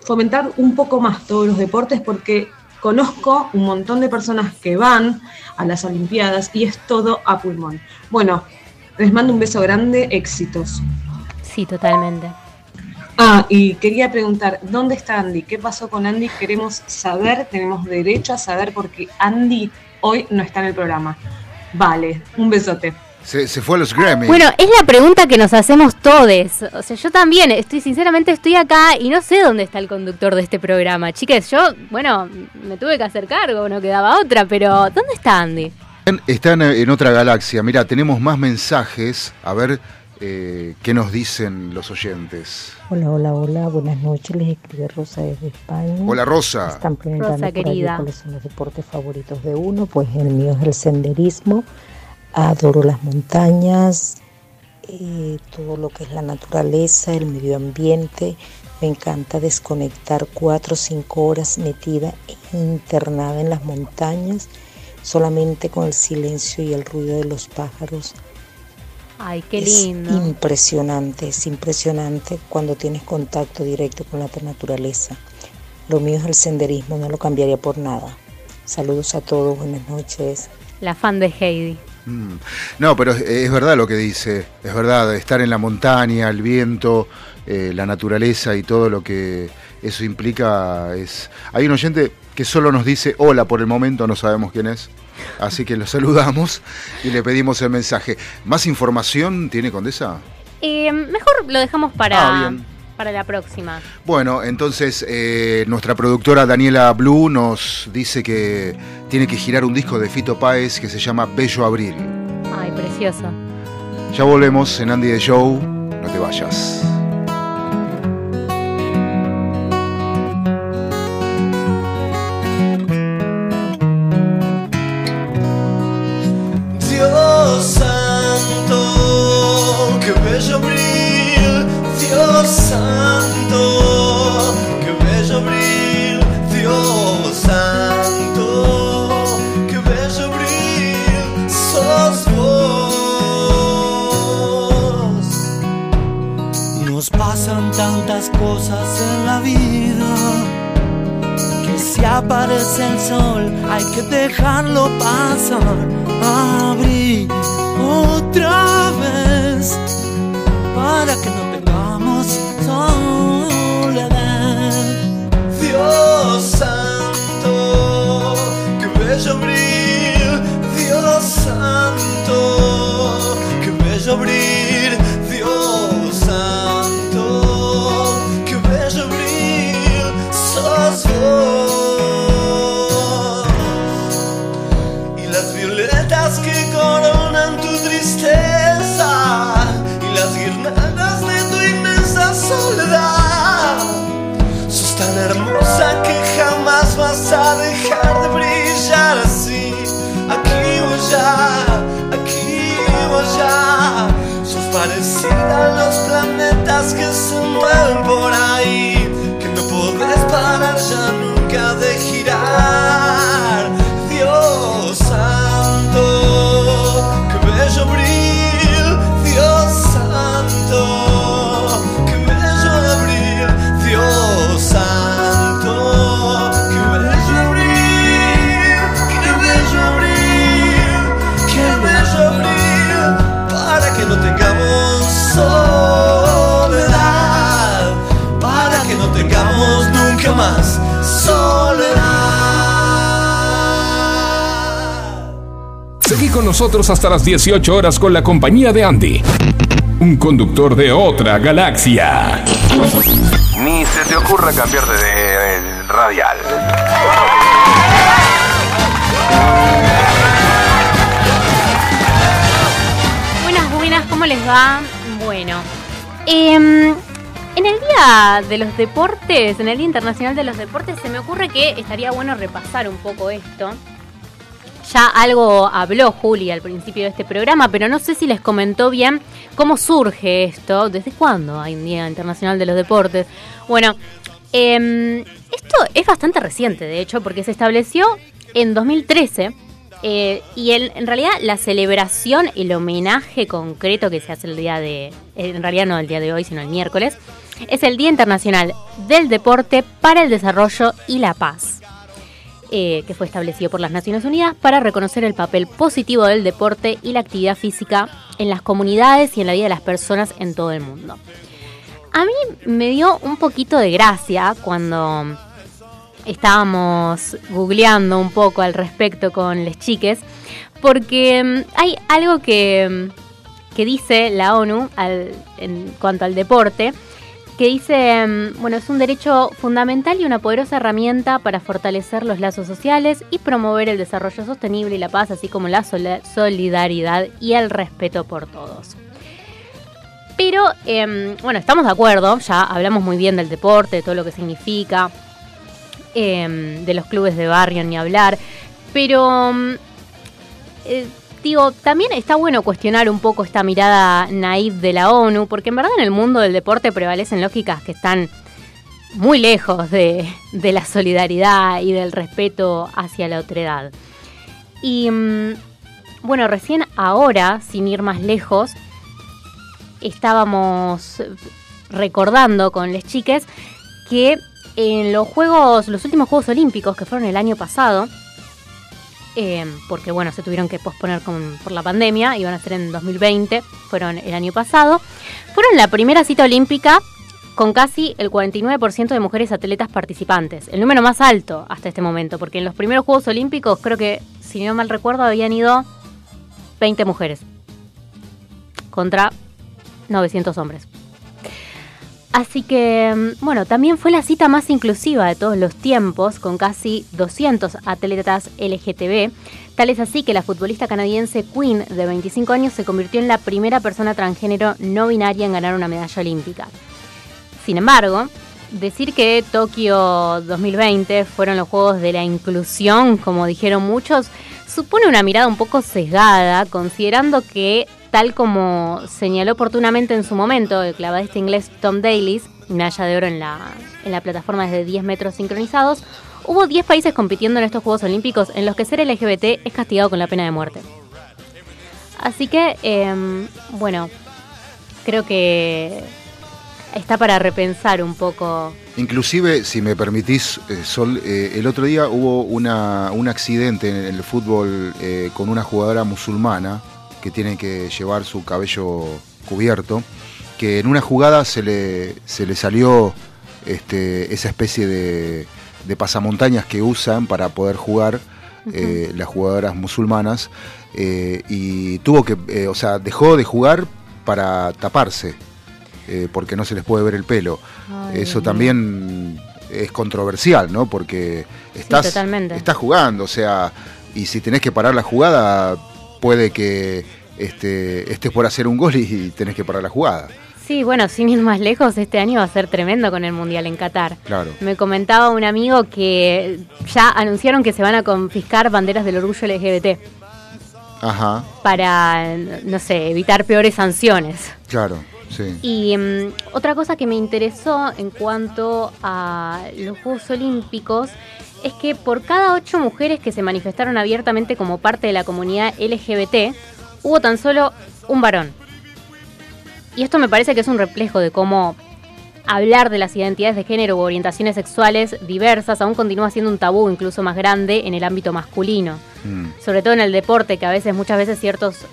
fomentar un poco más todos los deportes porque conozco un montón de personas que van a las Olimpiadas y es todo a pulmón. Bueno, les mando un beso grande, éxitos. Sí, totalmente. Ah, y quería preguntar, ¿dónde está Andy? ¿Qué pasó con Andy? Queremos saber, tenemos derecho a saber porque Andy hoy no está en el programa. Vale, un besote. Se, fue a los Grammy. Bueno, es la pregunta que nos hacemos todos. O sea, yo también, estoy sinceramente estoy acá y no sé dónde está el conductor de este programa. Chicas, yo, bueno, me tuve que hacer cargo, no quedaba otra, pero ¿dónde está Andy? Están en otra galaxia. Mira, tenemos más mensajes. A ver eh, qué nos dicen los oyentes. Hola, hola, hola. Buenas noches. Les escribe Rosa desde España. Hola, Rosa. Están preguntando por cuáles son los deportes favoritos de uno. Pues el mío es el senderismo Adoro las montañas, eh, todo lo que es la naturaleza, el medio ambiente. Me encanta desconectar cuatro o cinco horas metida e internada en las montañas, solamente con el silencio y el ruido de los pájaros. Ay, qué lindo. Es impresionante, es impresionante cuando tienes contacto directo con la naturaleza. Lo mío es el senderismo, no lo cambiaría por nada. Saludos a todos, buenas noches. La fan de Heidi. Mm. No, pero es, verdad lo que dice, es verdad, estar en la montaña, el viento, eh, la naturaleza y todo lo que eso implica es... Hay un oyente que solo nos dice hola por el momento, no sabemos quién es, así que lo saludamos y le pedimos el mensaje. ¿Más información tiene Condesa? Eh, mejor lo dejamos para... Ah, para la próxima. Bueno, entonces eh, nuestra productora Daniela Blue nos dice que tiene que girar un disco de Fito Páez que se llama Bello Abril. Ay, precioso. Ya volvemos en Andy the Show, no te vayas. Cosas en la vida. Que si aparece el sol hay que dejarlo pasar, abrir otra vez para que no tengamos soledad. Dios santo, que bello abril, vas a dejar de brillar así. Aquí o allá, aquí o allá. Sos parecida a los planetas que se mueven por ahí. Que no podés parar ya nunca de girar. Con nosotros hasta las 18 horas con la compañía de Andy, un conductor de otra galaxia. Ni se te ocurra cambiar de, de radial. Buenas, buenas, ¿cómo les va? Bueno, em, en el Día de los Deportes, en el Día Internacional de los Deportes, se me ocurre que estaría bueno repasar un poco esto. Ya algo habló Juli al principio de este programa, pero no sé si les comentó bien cómo surge esto, desde cuándo hay un Día Internacional de los Deportes. Bueno, em, esto es bastante reciente, de hecho, porque se estableció en 2013 eh, y el- en realidad la celebración, el homenaje concreto que se hace el día de, en realidad no el día de hoy, sino el miércoles, es el Día Internacional del Deporte para el Desarrollo y la Paz, eh, que fue establecido por las Naciones Unidas para reconocer el papel positivo del deporte y la actividad física en las comunidades y en la vida de las personas en todo el mundo. A mí me dio un poquito de gracia cuando estábamos googleando un poco al respecto con les chiques, porque mm, hay algo que, mm, que dice la ONU en cuanto al deporte, que dice, mm, bueno, es un derecho fundamental y una poderosa herramienta para fortalecer los lazos sociales y promover el desarrollo sostenible y la paz, así como la solidaridad y el respeto por todos. Pero, em, bueno, estamos de acuerdo, ya hablamos muy bien del deporte, de todo lo que significa, em, de los clubes de barrio ni hablar, pero eh, digo, también está bueno cuestionar un poco esta mirada naif de la ONU, porque en verdad en el mundo del deporte prevalecen lógicas que están muy lejos de, de la solidaridad y del respeto hacia la otredad. Y mm, bueno, recién ahora, sin ir más lejos, estábamos recordando con les chiques que en los juegos, los últimos Juegos Olímpicos que fueron el año pasado, eh, porque bueno, se tuvieron que posponer con- por la pandemia, iban a ser en 2020, fueron el año pasado, fueron la primera cita olímpica con casi el 49% de mujeres atletas participantes, el número más alto hasta este momento, porque en los primeros Juegos Olímpicos creo que, si no mal recuerdo, habían ido 20 mujeres contra 900 hombres. Así que, mm, bueno, también fue la cita más inclusiva de todos los tiempos, con casi 200 atletas LGTB. Tal es así que la futbolista canadiense Queen, de 25 años, se convirtió en la primera persona transgénero no binaria en ganar una medalla olímpica. Sin embargo, decir que Tokio 2020 fueron los Juegos de la Inclusión, como dijeron muchos, supone una mirada un poco sesgada, considerando que, tal como señaló oportunamente en su momento el clavadista inglés Tom Dalis, medalla de oro en la, en la plataforma desde 10 metros sincronizados, hubo 10 países compitiendo en estos Juegos Olímpicos en los que ser LGBT es castigado con la pena de muerte. Así que, em, bueno, creo que está para repensar un poco Inclusive, si me permitís, eh, Sol, eh, el otro día hubo un accidente en el fútbol eh, con una jugadora musulmana que tiene que llevar su cabello cubierto, que en una jugada se le, se le salió este, esa especie de, de pasamontañas que usan para poder jugar eh, las jugadoras musulmanas eh, y tuvo que, eh, o sea, dejó de jugar para taparse. porque no se les puede ver el pelo. Ay, Eso también es controversial, ¿no? Porque estás, estás jugando, o sea, y si tenés que parar la jugada, puede que este, estés por hacer un gol y, tenés que parar la jugada. Sí, bueno, sin ir más lejos, este año va a ser tremendo con el Mundial en Qatar. Claro. Me comentaba un amigo que ya anunciaron que se van a confiscar banderas del orgullo LGBT Ajá, para, no sé, evitar peores sanciones. claro, sí. Y mm, otra cosa que me interesó en cuanto a los Juegos Olímpicos es que por cada ocho mujeres que se manifestaron abiertamente como parte de la comunidad LGBT, hubo tan solo un varón. Y esto me parece que es un reflejo de cómo hablar de las identidades de género u orientaciones sexuales diversas aún continúa siendo un tabú incluso más grande en el ámbito masculino. Mm. Sobre todo en el deporte, que a veces, muchas veces ciertos...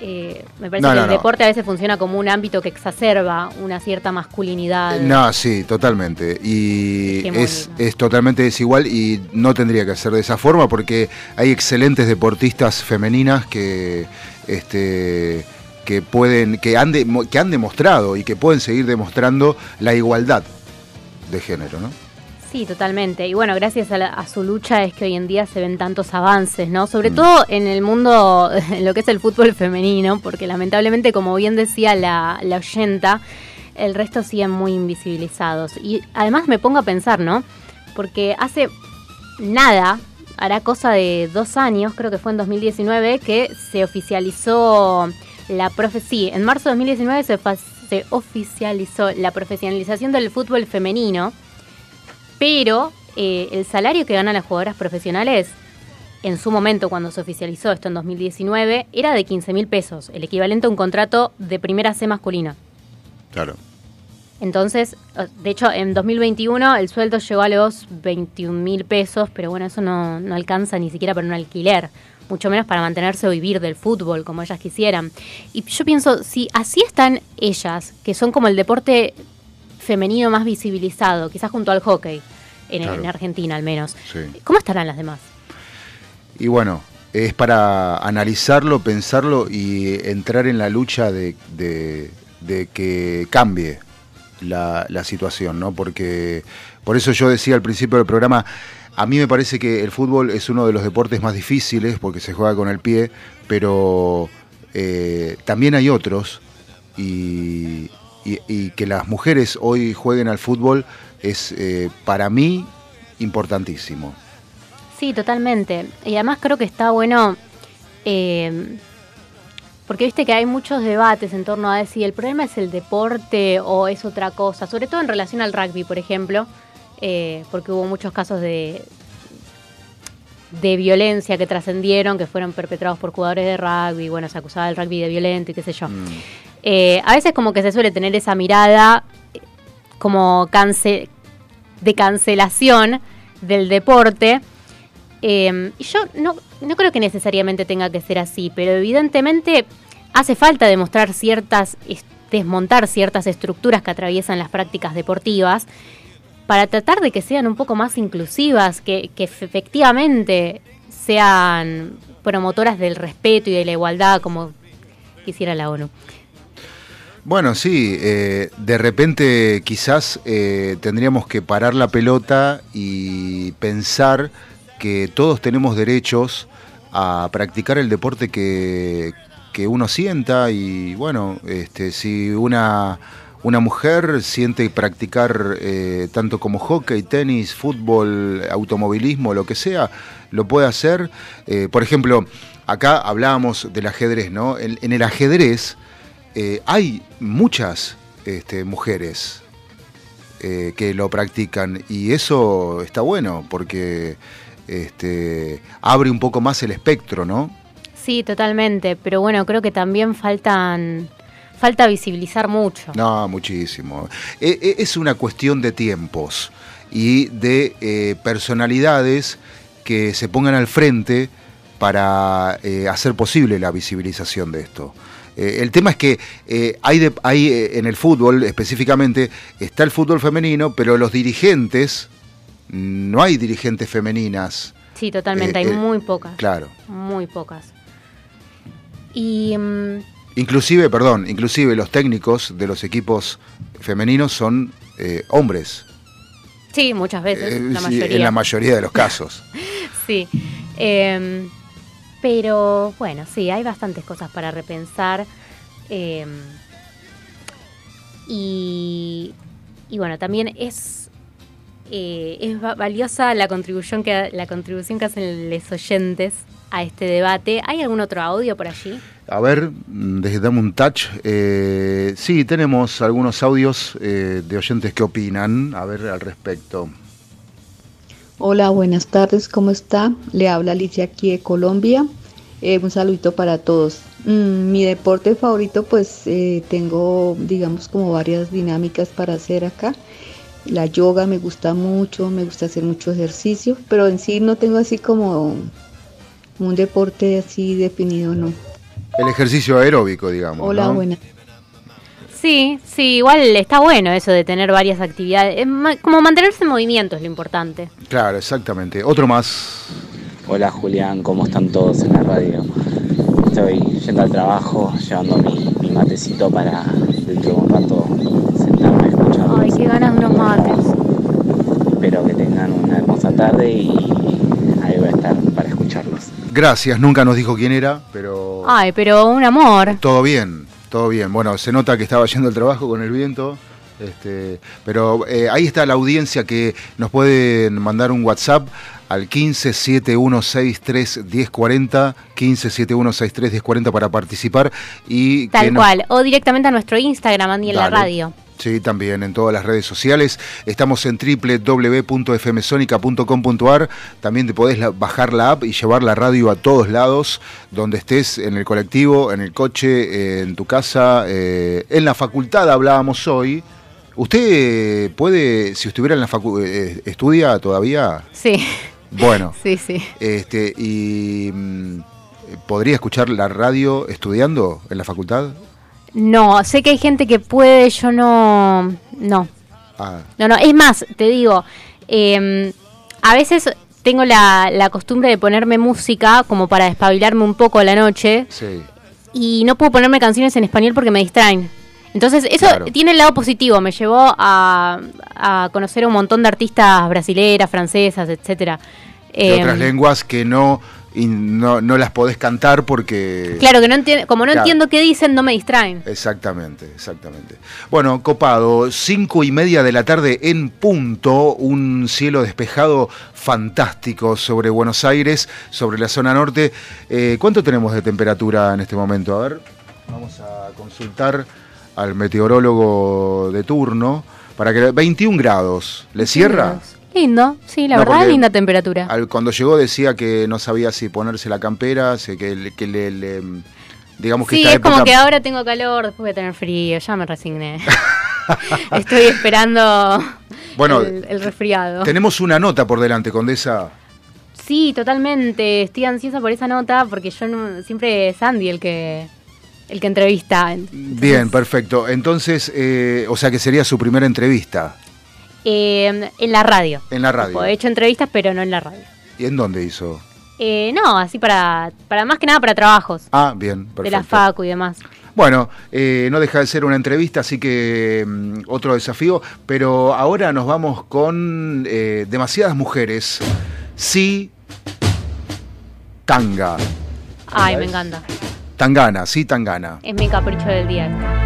eh, me parece No, que no, el no. deporte a veces funciona como un ámbito que exacerba una cierta masculinidad. No, sí, totalmente. Y es, es totalmente desigual y no tendría que ser de esa forma porque hay excelentes deportistas femeninas que este que pueden que han de- que han demostrado y que pueden seguir demostrando la igualdad de género, ¿no? Sí, totalmente. Y bueno, gracias a, la- a su lucha es que hoy en día se ven tantos avances, ¿no? Sobre todo en el mundo, en lo que es el fútbol femenino, porque lamentablemente, como bien decía la, la oyenta, el resto siguen muy invisibilizados. Y además me pongo a pensar, ¿no? Porque hace nada, hará cosa de dos años, creo que fue en 2019, que se oficializó la profe sí, en marzo de 2019 se, se oficializó la profesionalización del fútbol femenino, pero eh, el salario que ganan las jugadoras profesionales en su momento cuando se oficializó esto en 2019 era de 15 mil pesos, el equivalente a un contrato de primera C masculina. Claro. Entonces, de hecho, en 2021 el sueldo llegó a los 21 mil pesos, pero bueno, eso no, no alcanza ni siquiera para un alquiler, mucho menos para mantenerse o vivir del fútbol como ellas quisieran. Y yo pienso, si así están ellas, que son como el deporte femenino más visibilizado, quizás junto al hockey, en, Claro. en Argentina al menos, Sí. ¿cómo estarán las demás? Y bueno, es para analizarlo, pensarlo y entrar en la lucha de, de- de que cambie la, la situación, ¿no? Porque por eso yo decía al principio del programa, a mí me parece que el fútbol es uno de los deportes más difíciles porque se juega con el pie, pero eh, también hay otros y, y- y que las mujeres hoy jueguen al fútbol es eh, para mí importantísimo. Sí, totalmente. Y además creo que está bueno, eh, porque viste que hay muchos debates en torno a si el problema es el deporte o es otra cosa, sobre todo en relación al rugby, por ejemplo, eh, porque hubo muchos casos de de violencia que trascendieron, que fueron perpetrados por jugadores de rugby, bueno, se acusaba del rugby de violento y qué sé yo. Eh, a veces como que se suele tener esa mirada eh, como cance de cancelación del deporte. Eh, y yo no, no creo que necesariamente tenga que ser así, pero evidentemente hace falta demostrar ciertas, es- desmontar ciertas estructuras que atraviesan las prácticas deportivas para tratar de que sean un poco más inclusivas, que, que efectivamente sean promotoras del respeto y de la igualdad como quisiera la ONU. Bueno, sí, eh, de repente quizás eh, tendríamos que parar la pelota y pensar que todos tenemos derechos a practicar el deporte que, que uno sienta y bueno, este, si una, una mujer siente practicar eh, tanto como hockey, tenis, fútbol, automovilismo, lo que sea, lo puede hacer. Eh, por ejemplo, acá hablábamos del ajedrez, ¿no? En, en el ajedrez eh, hay muchas este, mujeres eh, que lo practican y eso está bueno porque este, abre un poco más el espectro, ¿no? Sí, totalmente, pero bueno, creo que también faltan falta visibilizar mucho. No, muchísimo. E- e- es una cuestión de tiempos y de eh, personalidades que se pongan al frente para eh, hacer posible la visibilización de esto. Eh, el tema es que eh, hay, de- hay eh, en el fútbol específicamente, está el fútbol femenino, pero los dirigentes, no hay dirigentes femeninas. Sí, totalmente, Eh, hay eh, muy pocas. Claro. Muy pocas. Y mm, Inclusive, perdón, inclusive los técnicos de los equipos femeninos son eh, hombres. sí, muchas veces, Eh, la sí, mayoría. En la mayoría de los casos. sí. Em, pero bueno, sí, hay bastantes cosas para repensar. em, y, y bueno, también es, eh, es va- valiosa la contribución que la contribución que hacen los oyentes a este debate. ¿Hay algún otro audio por allí? A ver, desde dame un touch. Eh, sí, tenemos algunos audios eh, de oyentes que opinan, a ver, al respecto. Hola, buenas tardes, ¿cómo está? Le habla Alicia aquí de Colombia. Eh, un saludito para todos. Mm, mi deporte favorito, pues eh, tengo, digamos, como varias dinámicas para hacer acá. La yoga me gusta mucho, me gusta hacer mucho ejercicio, pero en sí no tengo así como un deporte así definido, no. El ejercicio aeróbico, digamos. Hola, ¿no? buenas. Sí, sí, igual está bueno eso de tener varias actividades. Como mantenerse en movimiento es lo importante. Claro, exactamente. Otro más. Hola Julián, ¿cómo están todos en la radio? Estoy yendo al trabajo, llevando mi, mi matecito para dentro de un rato sentarme a escuchar. Ay, qué ganas de unos mates. espero que tengan una hermosa tarde y ahí voy a estar para escucharlos. Gracias, nunca nos dijo quién era, pero... Ay, pero un amor. Todo bien, todo bien. Bueno, se nota que estaba yendo el trabajo con el viento. Este, pero eh, ahí está la audiencia que nos pueden mandar un WhatsApp al 1571631040, 1571631040 para participar y tal cual, o directamente a nuestro Instagram Andy en la radio. Sí, también en todas las redes sociales. Estamos en www.fmsonica.com.ar. También te podés bajar la app y llevar la radio a todos lados, donde estés, en el colectivo, en el coche, en tu casa, eh, en la facultad hablábamos hoy. ¿Usted puede, si estuviera en la facultad, eh, estudia todavía? Sí. Bueno. sí, sí. Este, ¿Y mm, podría escuchar la radio estudiando en la facultad? No, sé que hay gente que puede, yo no. No. Ah. No, no, es más, te digo, em, a veces tengo la, la, costumbre de ponerme música como para despabilarme un poco a la noche. Sí. Y no puedo ponerme canciones en español porque me distraen. Entonces, eso tiene el lado positivo. Me llevó a, a conocer a un montón de artistas brasileras, francesas, etcétera. De otras em, lenguas que no y no, no las podés cantar porque... Claro, que no entiendo, como no entiendo qué dicen, no me distraen. Exactamente, exactamente. Bueno, copado, cinco y media de la tarde en punto, un cielo despejado fantástico sobre Buenos Aires, sobre la zona norte. Eh, ¿Cuánto tenemos de temperatura en este momento? A ver, vamos a consultar al meteorólogo de turno para que 21 grados. ¿Le cierra? Lindo, sí, la verdad, linda temperatura. cuando llegó decía que no sabía si ponerse la campera, que, que le, digamos que sí, es como que ahora tengo calor, después voy a tener frío, ya me resigné. Estoy esperando bueno, el, resfriado. Tenemos una nota por delante, Condesa. Sí, totalmente. Estoy ansiosa por esa nota porque yo no, siempre es Andy el que el que entrevista. Bien, perfecto. Entonces, eh, o sea que sería su primera entrevista. Eh, en la radio. En la radio. He hecho entrevistas, pero no en la radio. ¿Y en dónde hizo? Eh, no, así para, para más que nada para trabajos. Ah, bien, perfecto. De la FACU y demás. Bueno, eh, no deja de ser una entrevista, así que mm, otro desafío, pero ahora nos vamos con demasiadas mujeres. Sí, tanga. Ay, me encanta. Tangana, sí, tangana. Es mi capricho del día.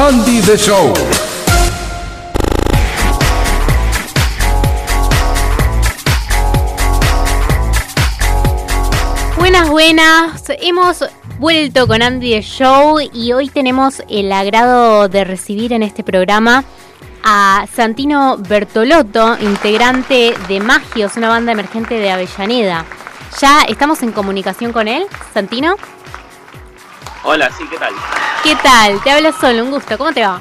The Show. Buenas, buenas. Hemos vuelto con Andy the Show y hoy tenemos el agrado de recibir en este programa a Santino Bertolotto, integrante de Magios, una banda emergente de Avellaneda. Ya estamos en comunicación con él, Santino. Hola, sí, ¿qué tal? ¿Qué tal? Te hablo Sol, un gusto. ¿Cómo te va?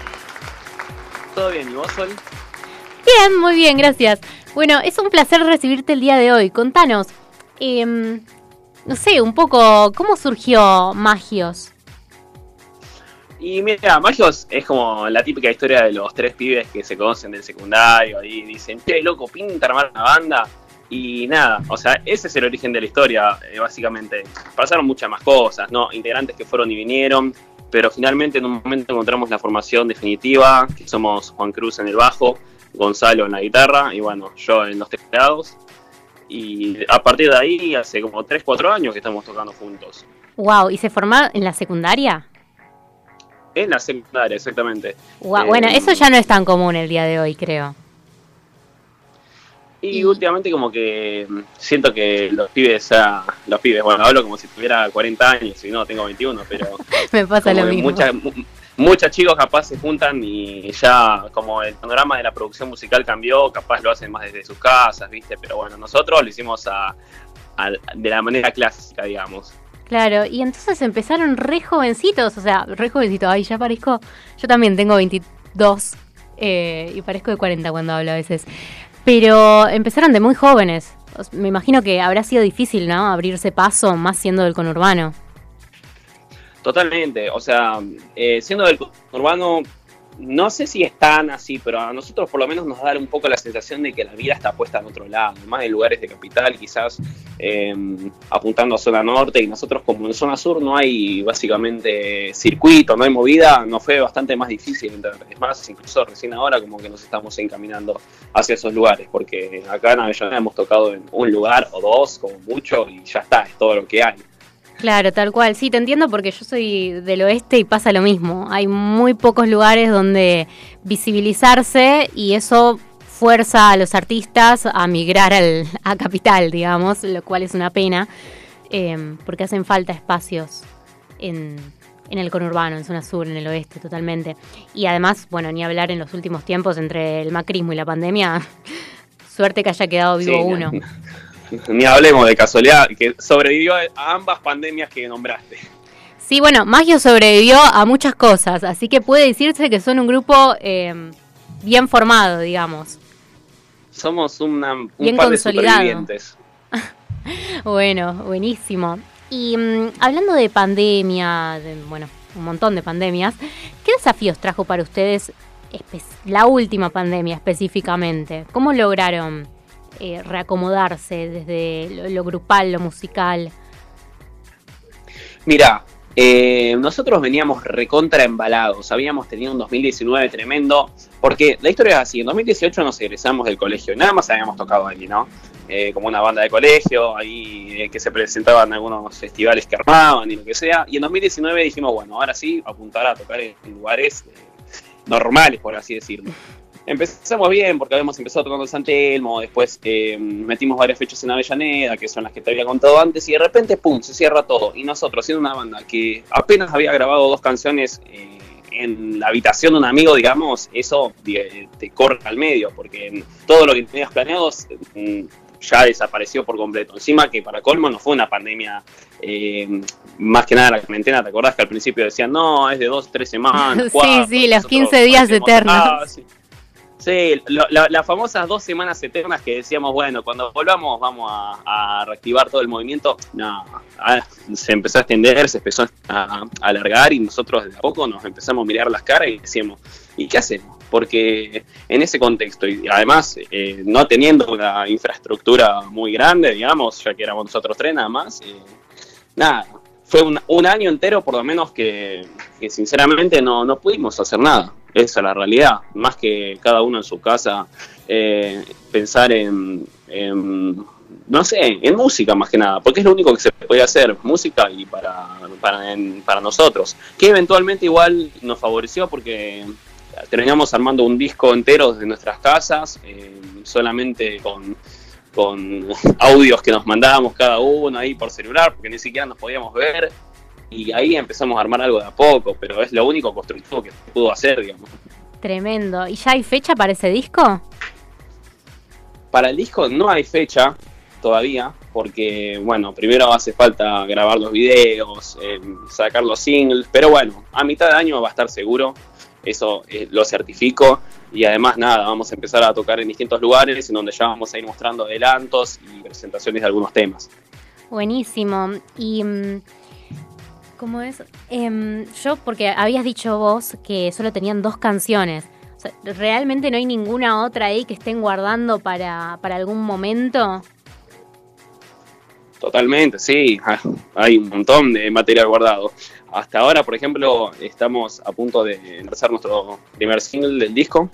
¿Todo bien? ¿Y vos, Sol? Bien, muy bien, gracias. Bueno, es un placer recibirte el día de hoy. Contanos, em, no sé, un poco, ¿cómo surgió Magios? Y mira, Magios es como la típica historia de los tres pibes que se conocen del secundario y dicen, che, loco, pinta armar una banda. Y nada, o sea, ese es el origen de la historia, eh, básicamente. Pasaron muchas más cosas, ¿no? Integrantes que fueron y vinieron, pero finalmente en un momento encontramos la formación definitiva, que somos Juan Cruz en el bajo, Gonzalo en la guitarra y bueno, yo en los teclados. Y a partir de ahí, hace como 3, 4 años que estamos tocando juntos. Wow, ¿y se formaron en la secundaria? En la secundaria, exactamente. Bueno, Eh, eso ya no es tan común el día de hoy, creo. Y últimamente como que mm, siento que los pibes, ya- los pibes, bueno, hablo como si tuviera 40 años y no, tengo 21, pero Me pasa lo mismo. mucha- mu- muchos chicos capaz se juntan y ya como el panorama de la producción musical cambió, capaz lo hacen más desde sus casas, ¿viste? Pero bueno, nosotros lo hicimos a- a- de la manera clásica, digamos. Claro, y entonces empezaron re jovencitos, o sea, re jovencitos. Ay, ya parezco. Yo también tengo 22 eh, y parezco de 40 cuando hablo a veces. Pero empezaron de muy jóvenes. Me imagino que habrá sido difícil, ¿no? Abrirse paso, más siendo del conurbano. Totalmente, o sea, eh, siendo del urbano, no sé si es tan así, pero a nosotros por lo menos nos da un poco la sensación de que la vida está puesta en otro lado, más en lugares de capital, quizás eh, apuntando a zona norte, y nosotros como en zona sur no hay básicamente circuito, no hay movida, nos fue bastante más difícil entrar. Es más, incluso recién ahora como que nos estamos encaminando hacia esos lugares, porque acá en Avellaneda hemos tocado en un lugar o dos, como mucho, y ya está, es todo lo que hay. Claro, tal cual. Sí, te entiendo porque yo soy del oeste y pasa lo mismo. Hay muy pocos lugares donde visibilizarse y eso fuerza a los artistas a migrar al, a capital, digamos, lo cual es una pena, eh, porque hacen falta espacios en, en el conurbano, en zona sur, en el oeste, totalmente. Y además, bueno, ni hablar en los últimos tiempos entre el macrismo y la pandemia, suerte que haya quedado vivo Sí, uno. Ni hablemos de casualidad, que sobrevivió a ambas pandemias que nombraste. Sí, bueno, Magio sobrevivió a muchas cosas, así que puede decirse que son un grupo eh, bien formado, digamos. Somos una, un Bien par de consolidado. supervivientes. Bueno, buenísimo. Y mm, hablando de pandemia, de, bueno, un montón de pandemias, ¿qué desafíos trajo para ustedes la última pandemia específicamente? ¿Cómo lograron eh, reacomodarse desde lo, grupal, lo musical? Mira, eh, nosotros veníamos recontra embalados, habíamos tenido un 2019 tremendo, porque la historia es así, en 2018 nos egresamos del colegio, nada más habíamos tocado allí, ¿no? Eh, como una banda de colegio, ahí que se presentaban algunos festivales que armaban y lo que sea, y en 2019 dijimos, bueno, ahora sí, apuntar a tocar en lugares normales, por así decirlo. Empezamos bien porque habíamos empezado tocando San Telmo, después eh, metimos varias fechas en Avellaneda, que son las que te había contado antes, y de repente, ¡pum!, se cierra todo. Y nosotros, siendo una banda que apenas había grabado dos canciones eh, en la habitación de un amigo, digamos, eso te corre al medio, porque todo lo que tenías planeado mm, ya desapareció por completo. Encima que para colmo no fue una pandemia, eh, más que nada la cuarentena, ¿te acordás que al principio decían, no, es de dos, tres semanas? sí, cuatro", sí, los nosotros 15 días eternos. "Ah, sí". Sí, lo- la- las famosas dos semanas eternas que decíamos, bueno, cuando volvamos vamos a, a reactivar todo el movimiento. No, ah, se empezó a extender, se empezó a, a alargar y nosotros de a poco nos empezamos a mirar las caras y decíamos, ¿y qué hacemos? Porque en ese contexto, y además eh, no teniendo una infraestructura muy grande, digamos, ya que éramos nosotros tres nada más, eh, nada, fue un, un año entero por lo menos que, que sinceramente no, no pudimos hacer nada. Esa es la realidad. Más que cada uno en su casa eh, pensar en, no sé, en música más que nada, porque es lo único que se puede hacer, música y para, para, para nosotros. Que eventualmente igual nos favoreció porque terminamos armando un disco entero desde nuestras casas, eh, solamente con, con audios que nos mandábamos cada uno ahí por celular, porque ni siquiera nos podíamos ver. Y ahí empezamos a armar algo de a poco, pero es lo único constructivo que pudo hacer, digamos. Tremendo. ¿Y ya hay fecha para ese disco? Para el disco no hay fecha todavía, porque, bueno, primero hace falta grabar los videos, eh, sacar los singles, pero bueno, a mitad de año va a estar seguro, eso eh, lo certifico, y además nada, vamos a empezar a tocar en distintos lugares, en donde ya vamos a ir mostrando adelantos y presentaciones de algunos temas. Buenísimo. Y... ¿Cómo es? Em, yo, porque habías dicho vos que solo tenían dos canciones. ¿Realmente no hay ninguna otra ahí que estén guardando para, para algún momento? Totalmente, sí. Ah, hay un montón de material guardado. Hasta ahora, por ejemplo, estamos a punto de empezar nuestro primer single del disco.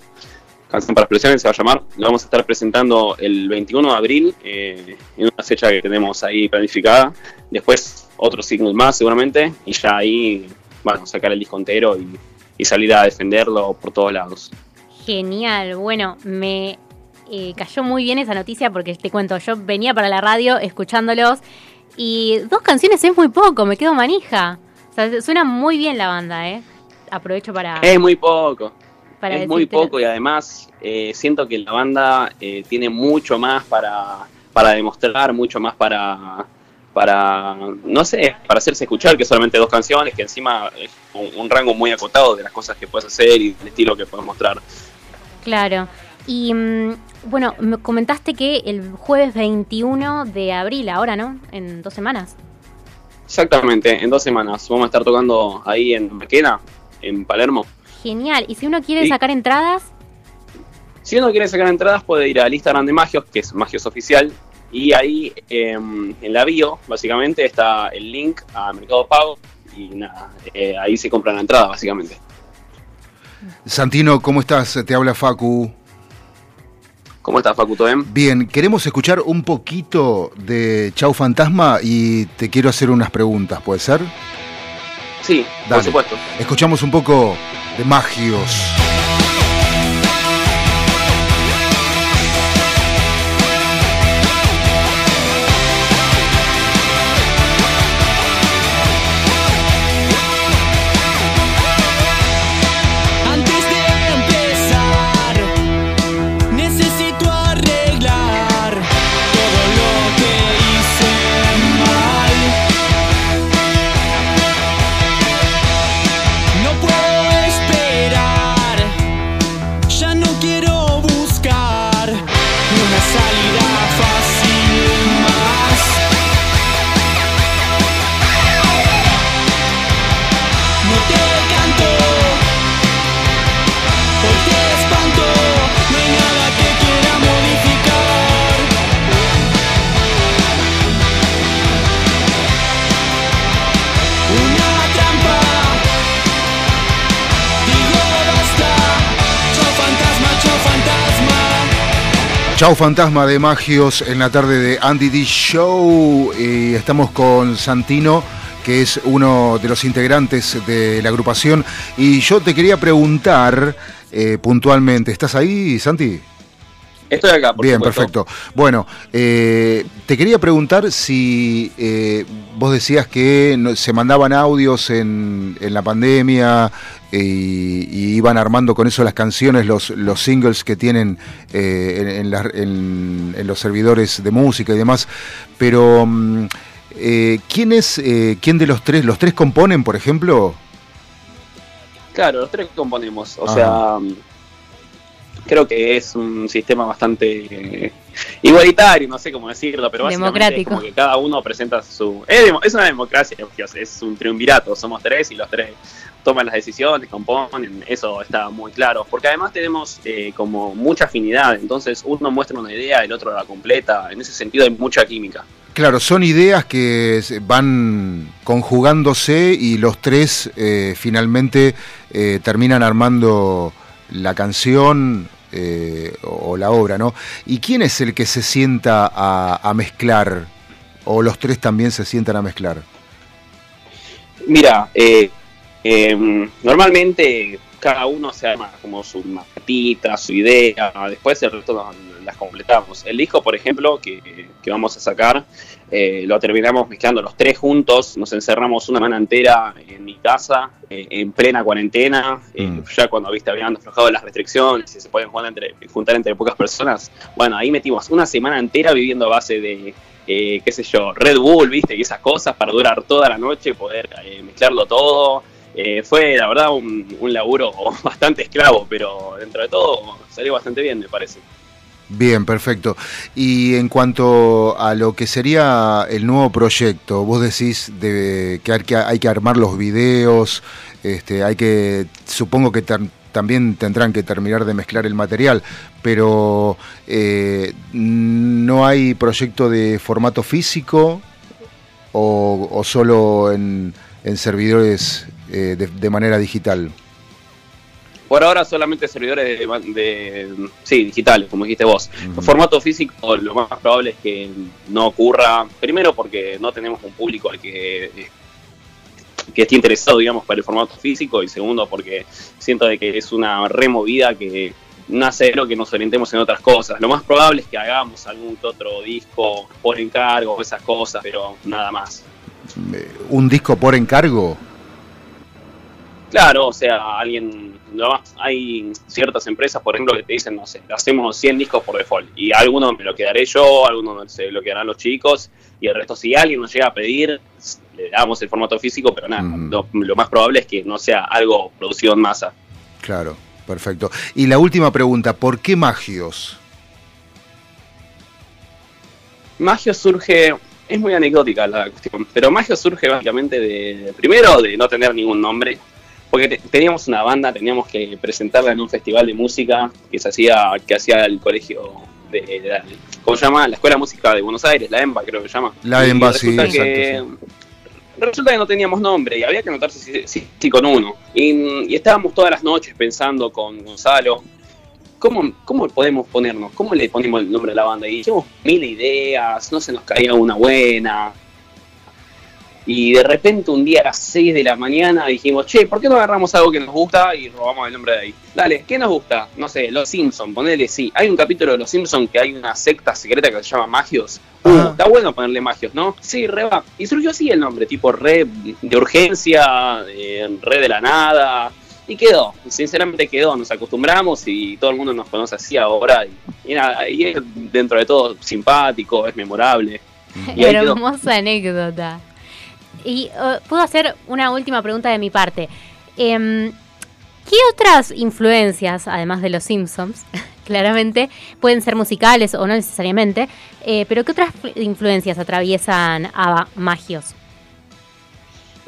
Canción para Explosiones se va a llamar. Lo vamos a estar presentando el 21 de abril, eh, en una fecha que tenemos ahí planificada. Después otro single más seguramente, y ya ahí, bueno, sacar el disco entero y, y salir a defenderlo por todos lados. Genial, bueno, me eh, cayó muy bien esa noticia porque te cuento, yo venía para la radio escuchándolos y dos canciones es muy poco, me quedo manija. O sea, suena muy bien la banda, ¿eh? Aprovecho para... Es muy poco. Es muy poco y además eh, siento que la banda eh, tiene mucho más para, para demostrar, mucho más para, para, no sé, para hacerse escuchar que solamente dos canciones, que encima es un, un rango muy acotado de las cosas que puedes hacer y del estilo que puedes mostrar. Claro. Y mm, bueno, me comentaste que el jueves 21 de abril, ahora, ¿no? En dos semanas. Exactamente, en dos semanas. Vamos a estar tocando ahí en Maquena, en Palermo. Genial. ¿Y si uno quiere sacar entradas? Si uno quiere sacar entradas, puede ir al Instagram de Magios, que es Magios Oficial. Y ahí em, en la bio, básicamente, está el link a Mercado Pago. Y nada, eh, ahí se compra la entrada, básicamente. Santino, ¿cómo estás? Te habla Facu. ¿Cómo estás, Facu? ¿Todo bien? Bien, queremos escuchar un poquito de Chau Fantasma y te quiero hacer unas preguntas, ¿puede ser? Sí, por supuesto. Escuchamos un poco de Magios. Chau Fantasma de Magios en la tarde de Andy D Show. Y estamos con Santino, que es uno de los integrantes de la agrupación. Y yo te quería preguntar eh, puntualmente, ¿estás ahí, Santi? Estoy acá, por Bien, perfecto. Bueno, eh, te quería preguntar si eh, vos decías que se mandaban audios en, en la pandemia y, iban armando con eso las canciones, los, los singles que tienen eh, en, los servidores de música y demás. Pero, mm, eh, ¿quién es, eh, quién de los tres, los tres componen, por ejemplo? Claro, los tres componemos. O sea, mm, creo que es un sistema bastante igualitario, no sé cómo decirlo, pero básicamente Es como que cada uno presenta su... Es, una democracia, es un triunvirato, somos tres y los tres toman las decisiones, componen, eso está muy claro, porque además tenemos eh, como mucha afinidad, entonces uno muestra una idea, el otro la completa, en ese sentido hay mucha química. Claro, son ideas que van conjugándose y los tres eh, finalmente eh, terminan armando la canción o la obra, ¿no? ¿Y quién es el que se sienta a, a mezclar? ¿O los tres también se sientan a mezclar? Mira, eh, Em, normalmente cada uno se arma como su maquetita, su idea, después el resto nos- las completamos. El disco, por ejemplo, que, que vamos a sacar, eh, lo terminamos mezclando los tres juntos, nos encerramos una semana entera en mi casa, eh, en plena cuarentena, eh, ya cuando viste habían aflojado las restricciones y se pueden juntar entre, juntar entre pocas personas, bueno, ahí metimos una semana entera viviendo a base de, eh, qué sé yo, Red Bull, viste, y esas cosas para durar toda la noche, poder eh, mezclarlo todo. Eh, fue, la verdad, un, laburo bastante esclavo, pero dentro de todo salió bastante bien, me parece. Bien, perfecto. Y en cuanto a lo que sería el nuevo proyecto, vos decís de, que, hay que armar los videos, este, hay que, supongo que también tendrán que terminar de mezclar el material, pero eh, ¿no hay proyecto de formato físico o, solo en servidores eh, de, de manera digital? Por ahora solamente servidores de, de- sí, digitales, como dijiste vos. El formato físico lo más probable es que no ocurra, primero porque no tenemos un público al que, que esté interesado, digamos, para el formato físico, y segundo porque siento de que es una removida que nace de lo que nos orientemos en otras cosas. Lo más probable es que hagamos algún otro disco por encargo, esas cosas, pero nada más. ¿Un disco por encargo? Claro, o sea, alguien, más- hay ciertas empresas, por ejemplo, que te dicen, no sé, hacemos 100 discos por default y alguno me lo quedaré yo, alguno se lo quedarán los chicos y el resto, si alguien nos llega a pedir, le damos el formato físico, pero nada, lo, lo más probable es que no sea algo producido en masa. Claro, perfecto. Y la última pregunta, ¿por qué Magios? Magio surge, es muy anecdótica la cuestión, pero Magio surge básicamente de, primero, de no tener ningún nombre, porque te- teníamos una banda, teníamos que presentarla en un festival de música que se hacía, que hacía el colegio de, de la- ¿cómo se llama? La Escuela de Música de Buenos Aires, la EMBA creo que se llama. La EMBA, sí, resulta exacto, que- Resulta que no teníamos nombre y había que anotarse sí con uno. Y, y estábamos todas las noches pensando con Gonzalo, ¿cómo, ¿cómo podemos ponernos? ¿Cómo le ponemos el nombre a la banda? Y hicimos mil ideas, no se nos caía una buena. Y de repente un día a las 6 de la mañana dijimos, che, ¿por qué no agarramos algo que nos gusta y robamos el nombre de ahí? Dale, ¿qué nos gusta? No sé, Los Simpsons, ponele sí. Hay un capítulo de Los Simpsons que hay una secta secreta que se llama Magios. Uh, está bueno ponerle Magios, ¿no? Sí, re va. Y surgió así el nombre, tipo re de urgencia, eh, re de la nada. Y quedó, sinceramente quedó, nos acostumbramos y todo el mundo nos conoce así ahora. Y, y nada, y es dentro de todo simpático, es memorable. Y. Hermosa anécdota. Y eh, puedo hacer una última pregunta de mi parte. Em, ¿Qué otras influencias, además de los Simpsons, claramente, pueden ser musicales o no necesariamente, eh, pero qué otras influencias atraviesan a Magios?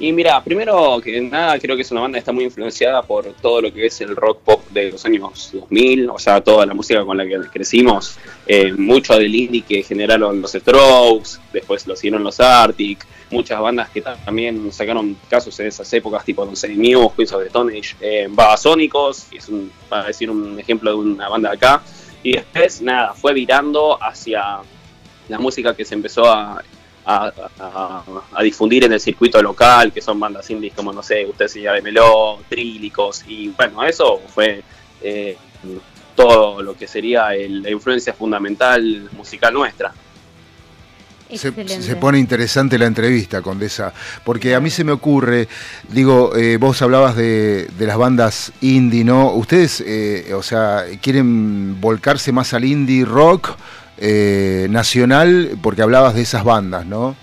Y mira, primero que nada, creo que es una banda que está muy influenciada por todo lo que es el rock pop de los años 2000, o sea, toda la música con la que crecimos, eh, mucho del indie que generaron los Strokes, después lo hicieron los Arctic, muchas bandas que también sacaron casos en esas épocas, tipo, no sé, Muse, Queens of the Stone Age, eh, Babasónicos, es un, para decir un ejemplo de una banda de acá, y después, nada, fue virando hacia la música que se empezó a difundir en el circuito local, que son bandas indies como, no sé, Usted se llama Meló, Trílicos, y bueno, eso fue eh, todo lo que sería la influencia fundamental musical nuestra. Se, se pone interesante la entrevista, Condesa, porque a mí se me ocurre, digo, eh, vos hablabas de, de las bandas indie, ¿no? Ustedes, eh, o sea, quieren volcarse más al indie rock eh, nacional, porque hablabas de esas bandas, ¿no?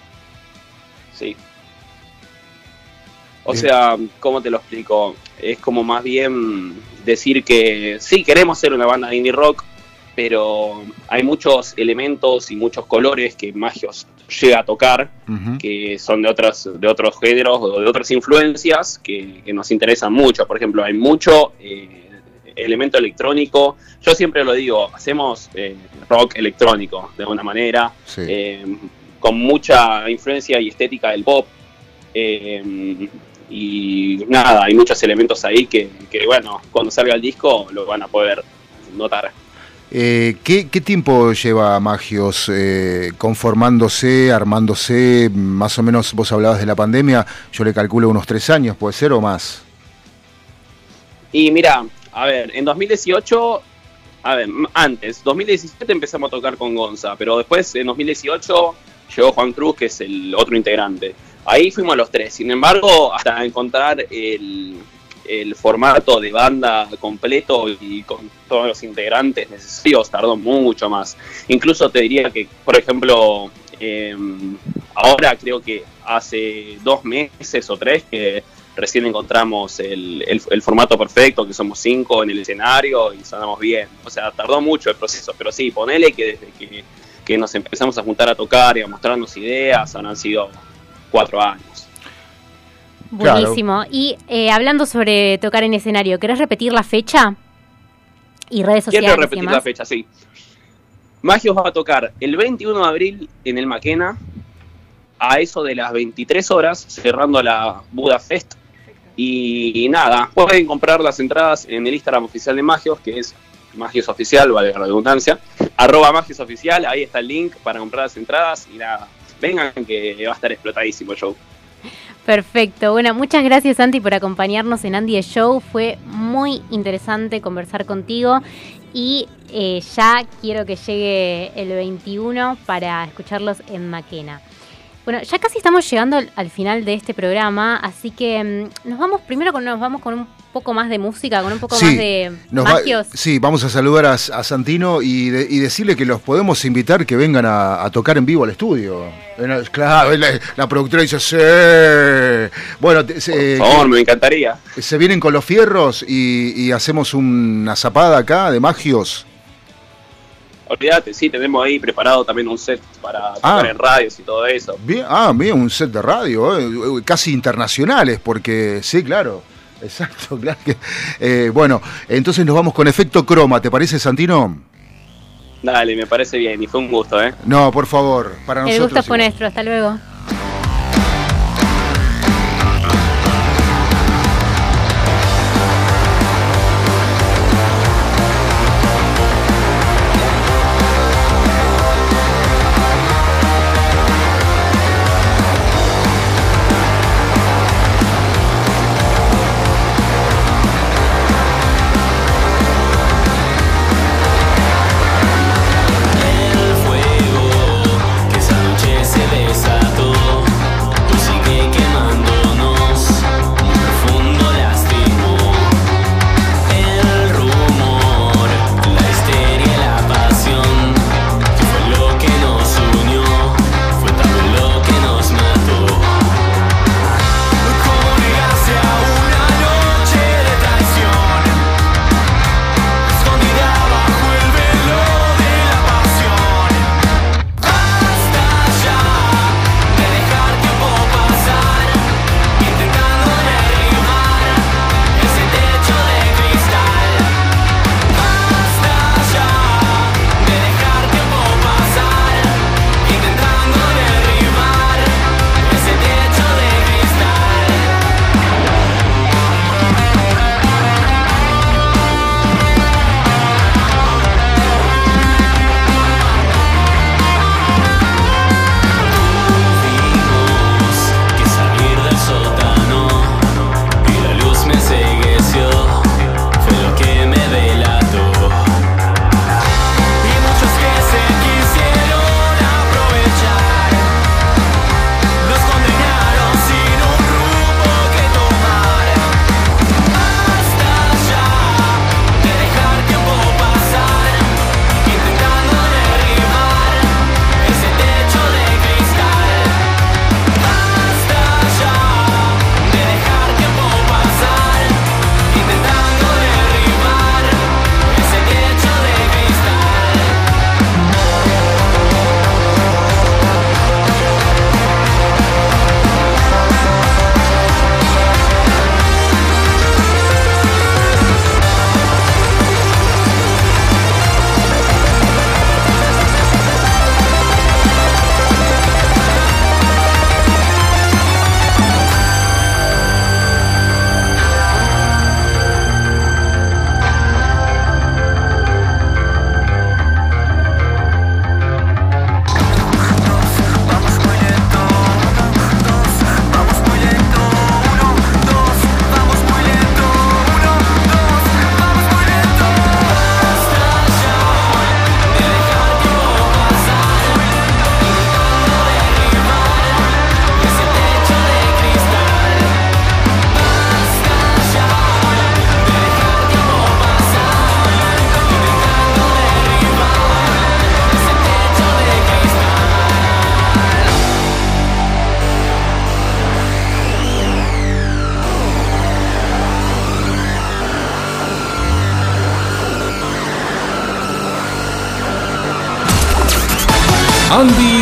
Sí. O sea, ¿cómo te lo explico? Es como más bien decir que sí, queremos ser una banda de indie rock, pero hay muchos elementos y muchos colores que Magios llega a tocar, que son de otras de otros géneros o de otras influencias que, que nos interesan mucho. Por ejemplo, hay mucho eh, elemento electrónico. Yo siempre lo digo, hacemos eh, rock electrónico de alguna manera, eh, con mucha influencia y estética del pop. y nada, hay muchos elementos ahí que, que, bueno, cuando salga el disco lo van a poder notar. Eh, ¿qué, tiempo lleva Magios eh, conformándose, armándose? Más o menos vos hablabas de la pandemia, yo le calculo unos tres años, ¿puede ser o más? Y mira, a ver, en 2018, a ver, antes, 2017 empezamos a tocar con Gonza, pero después en 2018 llegó Juan Cruz, que es el otro integrante. Ahí fuimos los tres. Sin embargo, hasta encontrar el, el formato de banda completo y con todos los integrantes necesarios tardó mucho más. Incluso te diría que, por ejemplo, em, ahora creo que hace dos meses o tres que recién encontramos el, formato perfecto, que somos cinco en el escenario y sonamos bien. O sea, tardó mucho el proceso, pero sí, ponele que desde que nos empezamos a juntar a tocar y a mostrarnos ideas, han sido cuatro años. Buenísimo. Y eh, hablando sobre tocar en escenario, ¿querés repetir la fecha? Y redes sociales. Quiero repetir la fecha, sí. Magios va a tocar el 21 de abril en el Maquena, a eso de las 23 horas, cerrando la Budapest. Y, nada, pueden comprar las entradas en el Instagram oficial de Magios, que es Magios Oficial, vale la redundancia, arroba Magios Oficial, ahí está el link para comprar las entradas y nada, vengan que va a estar explotadísimo el show. Perfecto. Bueno, muchas gracias Santi por acompañarnos en Andy Show. Fue muy interesante conversar contigo y eh, ya quiero que llegue el 21 para escucharlos en Maquena. Bueno, ya casi estamos llegando al, final de este programa, así que mm, nos vamos primero con nos vamos con un poco más de música, con un poco más de magios. sí, vamos a saludar a, Santino y, decirle que los podemos invitar que vengan a, tocar en vivo al estudio. Claro, la, productora dice, sí. Bueno, Por favor, me encantaría. Se vienen con los fierros y, y hacemos una zapada acá de magios. Olvídate, sí, tenemos ahí preparado también un set para tocar ah. en radios y todo eso. Bien, ah, bien, un set de radio, eh, casi internacionales, porque sí, claro. Exacto, claro que. Eh, bueno, entonces nos vamos con efecto croma, ¿te parece, Santino? Dale, me parece bien y fue un gusto, ¿eh? No, por favor, para nosotros. El gusto fue nuestro, hasta luego.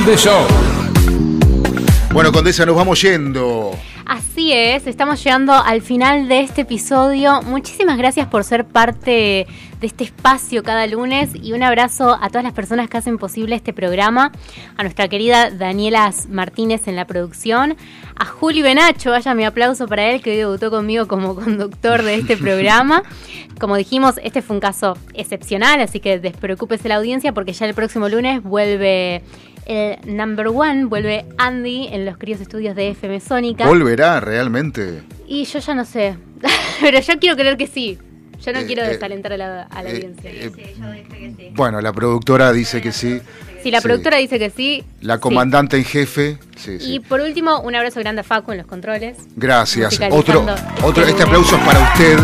Andy The Show. Bueno, Condesa, nos vamos yendo. Así es, estamos llegando al final de este episodio. Muchísimas gracias por ser parte de este espacio cada lunes y un abrazo a todas las personas que hacen posible este programa, a nuestra querida Daniela Martínez en la producción, a Juli Benacho, vaya mi aplauso para él que hoy debutó conmigo como conductor de este programa. Como dijimos, este fue un caso excepcional, así que despreocúpese la audiencia porque ya el próximo lunes vuelve el number one, vuelve Andy en los críos estudios de FM Sónica. ¿Volverá realmente? Y yo ya no sé, pero yo quiero creer que sí. Yo no Eh, quiero eh, desalentar a la, a la eh, audiencia. eh, Bueno, la productora dice que sí. si la sí. productora dice que sí. La sí. comandante en jefe, sí, sí. Y por último, un abrazo grande a Facu en los controles. Gracias. Otro, este otro, este aplauso es para usted,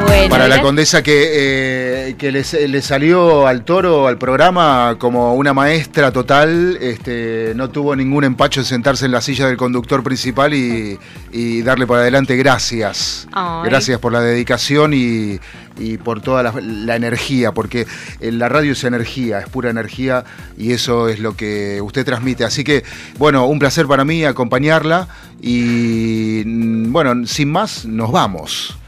Bueno, para la condesa que, eh, que le, le salió al toro, al programa, como una maestra total. Este, no tuvo ningún empacho en sentarse en la silla del conductor principal y, y darle por adelante. Gracias. Ay. Gracias por la dedicación y, y por toda la, la energía, porque en la radio es energía, es pura energía y eso es lo que usted transmite. Así que, bueno, un placer para mí acompañarla y, mm, bueno, sin más, nos vamos.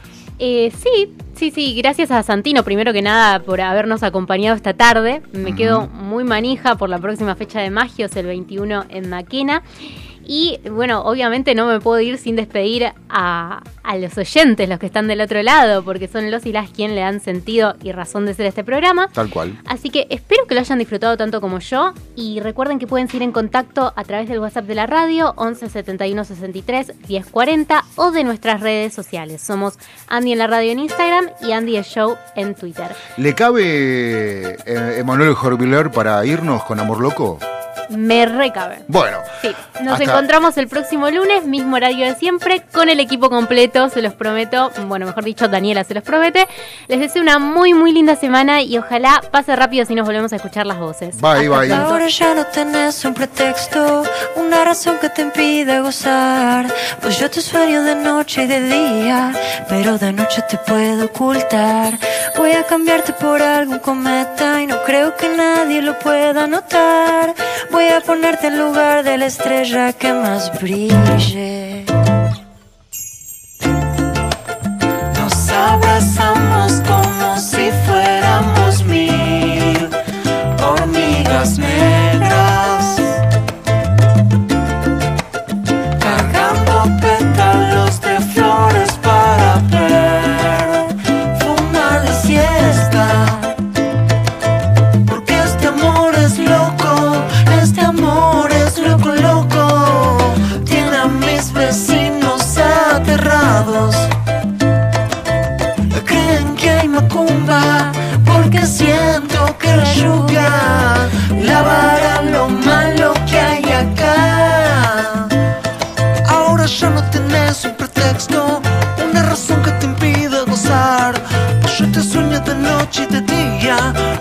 Eh, sí, sí, sí, gracias a Santino, primero que nada, por habernos acompañado esta tarde. Me quedo muy manija por la próxima fecha de Magios, el 21 en Maquena. Y bueno, obviamente no me puedo ir sin despedir a, a los oyentes, los que están del otro lado, porque son los y las quien le dan sentido y razón de ser este programa. Tal cual. Así que espero que lo hayan disfrutado tanto como yo y recuerden que pueden seguir en contacto a través del WhatsApp de la radio 11 71 63 10 40 o de nuestras redes sociales. Somos Andy en la radio en Instagram y Andy el Show en Twitter. ¿Le cabe eh, Emanuel Jorviler para irnos con Amor Loco? Me recabe. Bueno, Sí, nos Hasta- encontramos el próximo lunes, mismo horario de siempre, con el equipo completo, se los prometo. Bueno, mejor dicho, Daniela se los promete. Les deseo una muy, muy linda semana y ojalá pase rápido si nos volvemos a escuchar las voces. Bye, Hasta bye. pronto. Ahora ya no tenés un pretexto, una razón que te impide gozar. Pues yo te sueño de noche y de día, pero de noche te puedo ocultar. Voy a cambiarte por algún cometa y no creo que nadie lo pueda notar. Voy a ponerte en lugar de la estrella que más brille.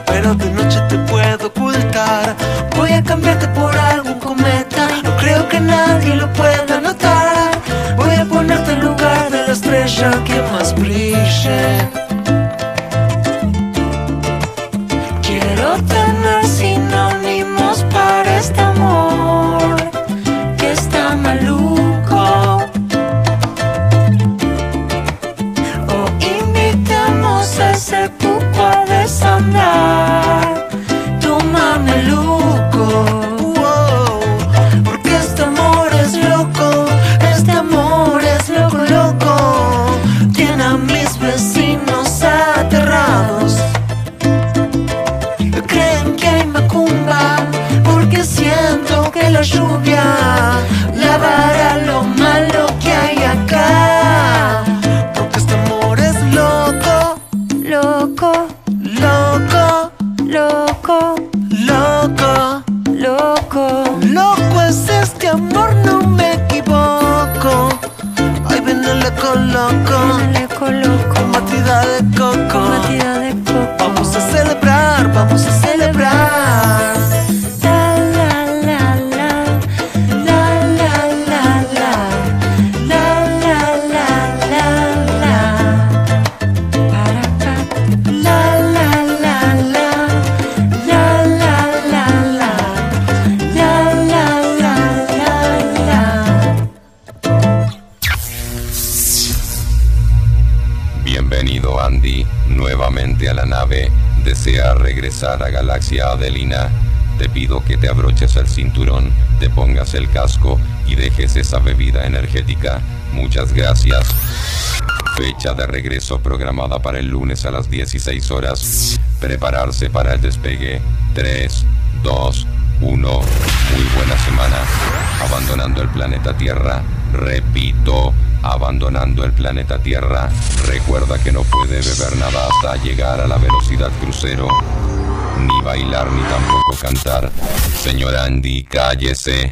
Pero de noche te puedo ocultar. Voy a cambiarte por esa bebida energética. Muchas gracias. Fecha de regreso programada para el lunes a las 16 horas. Prepararse para el despegue. 3, 2, 1. Muy buena semana. Abandonando el planeta Tierra. Repito, abandonando el planeta Tierra. Recuerda que no puede beber nada hasta llegar a la velocidad crucero. Ni bailar ni tampoco cantar. Señor Andy, cállese.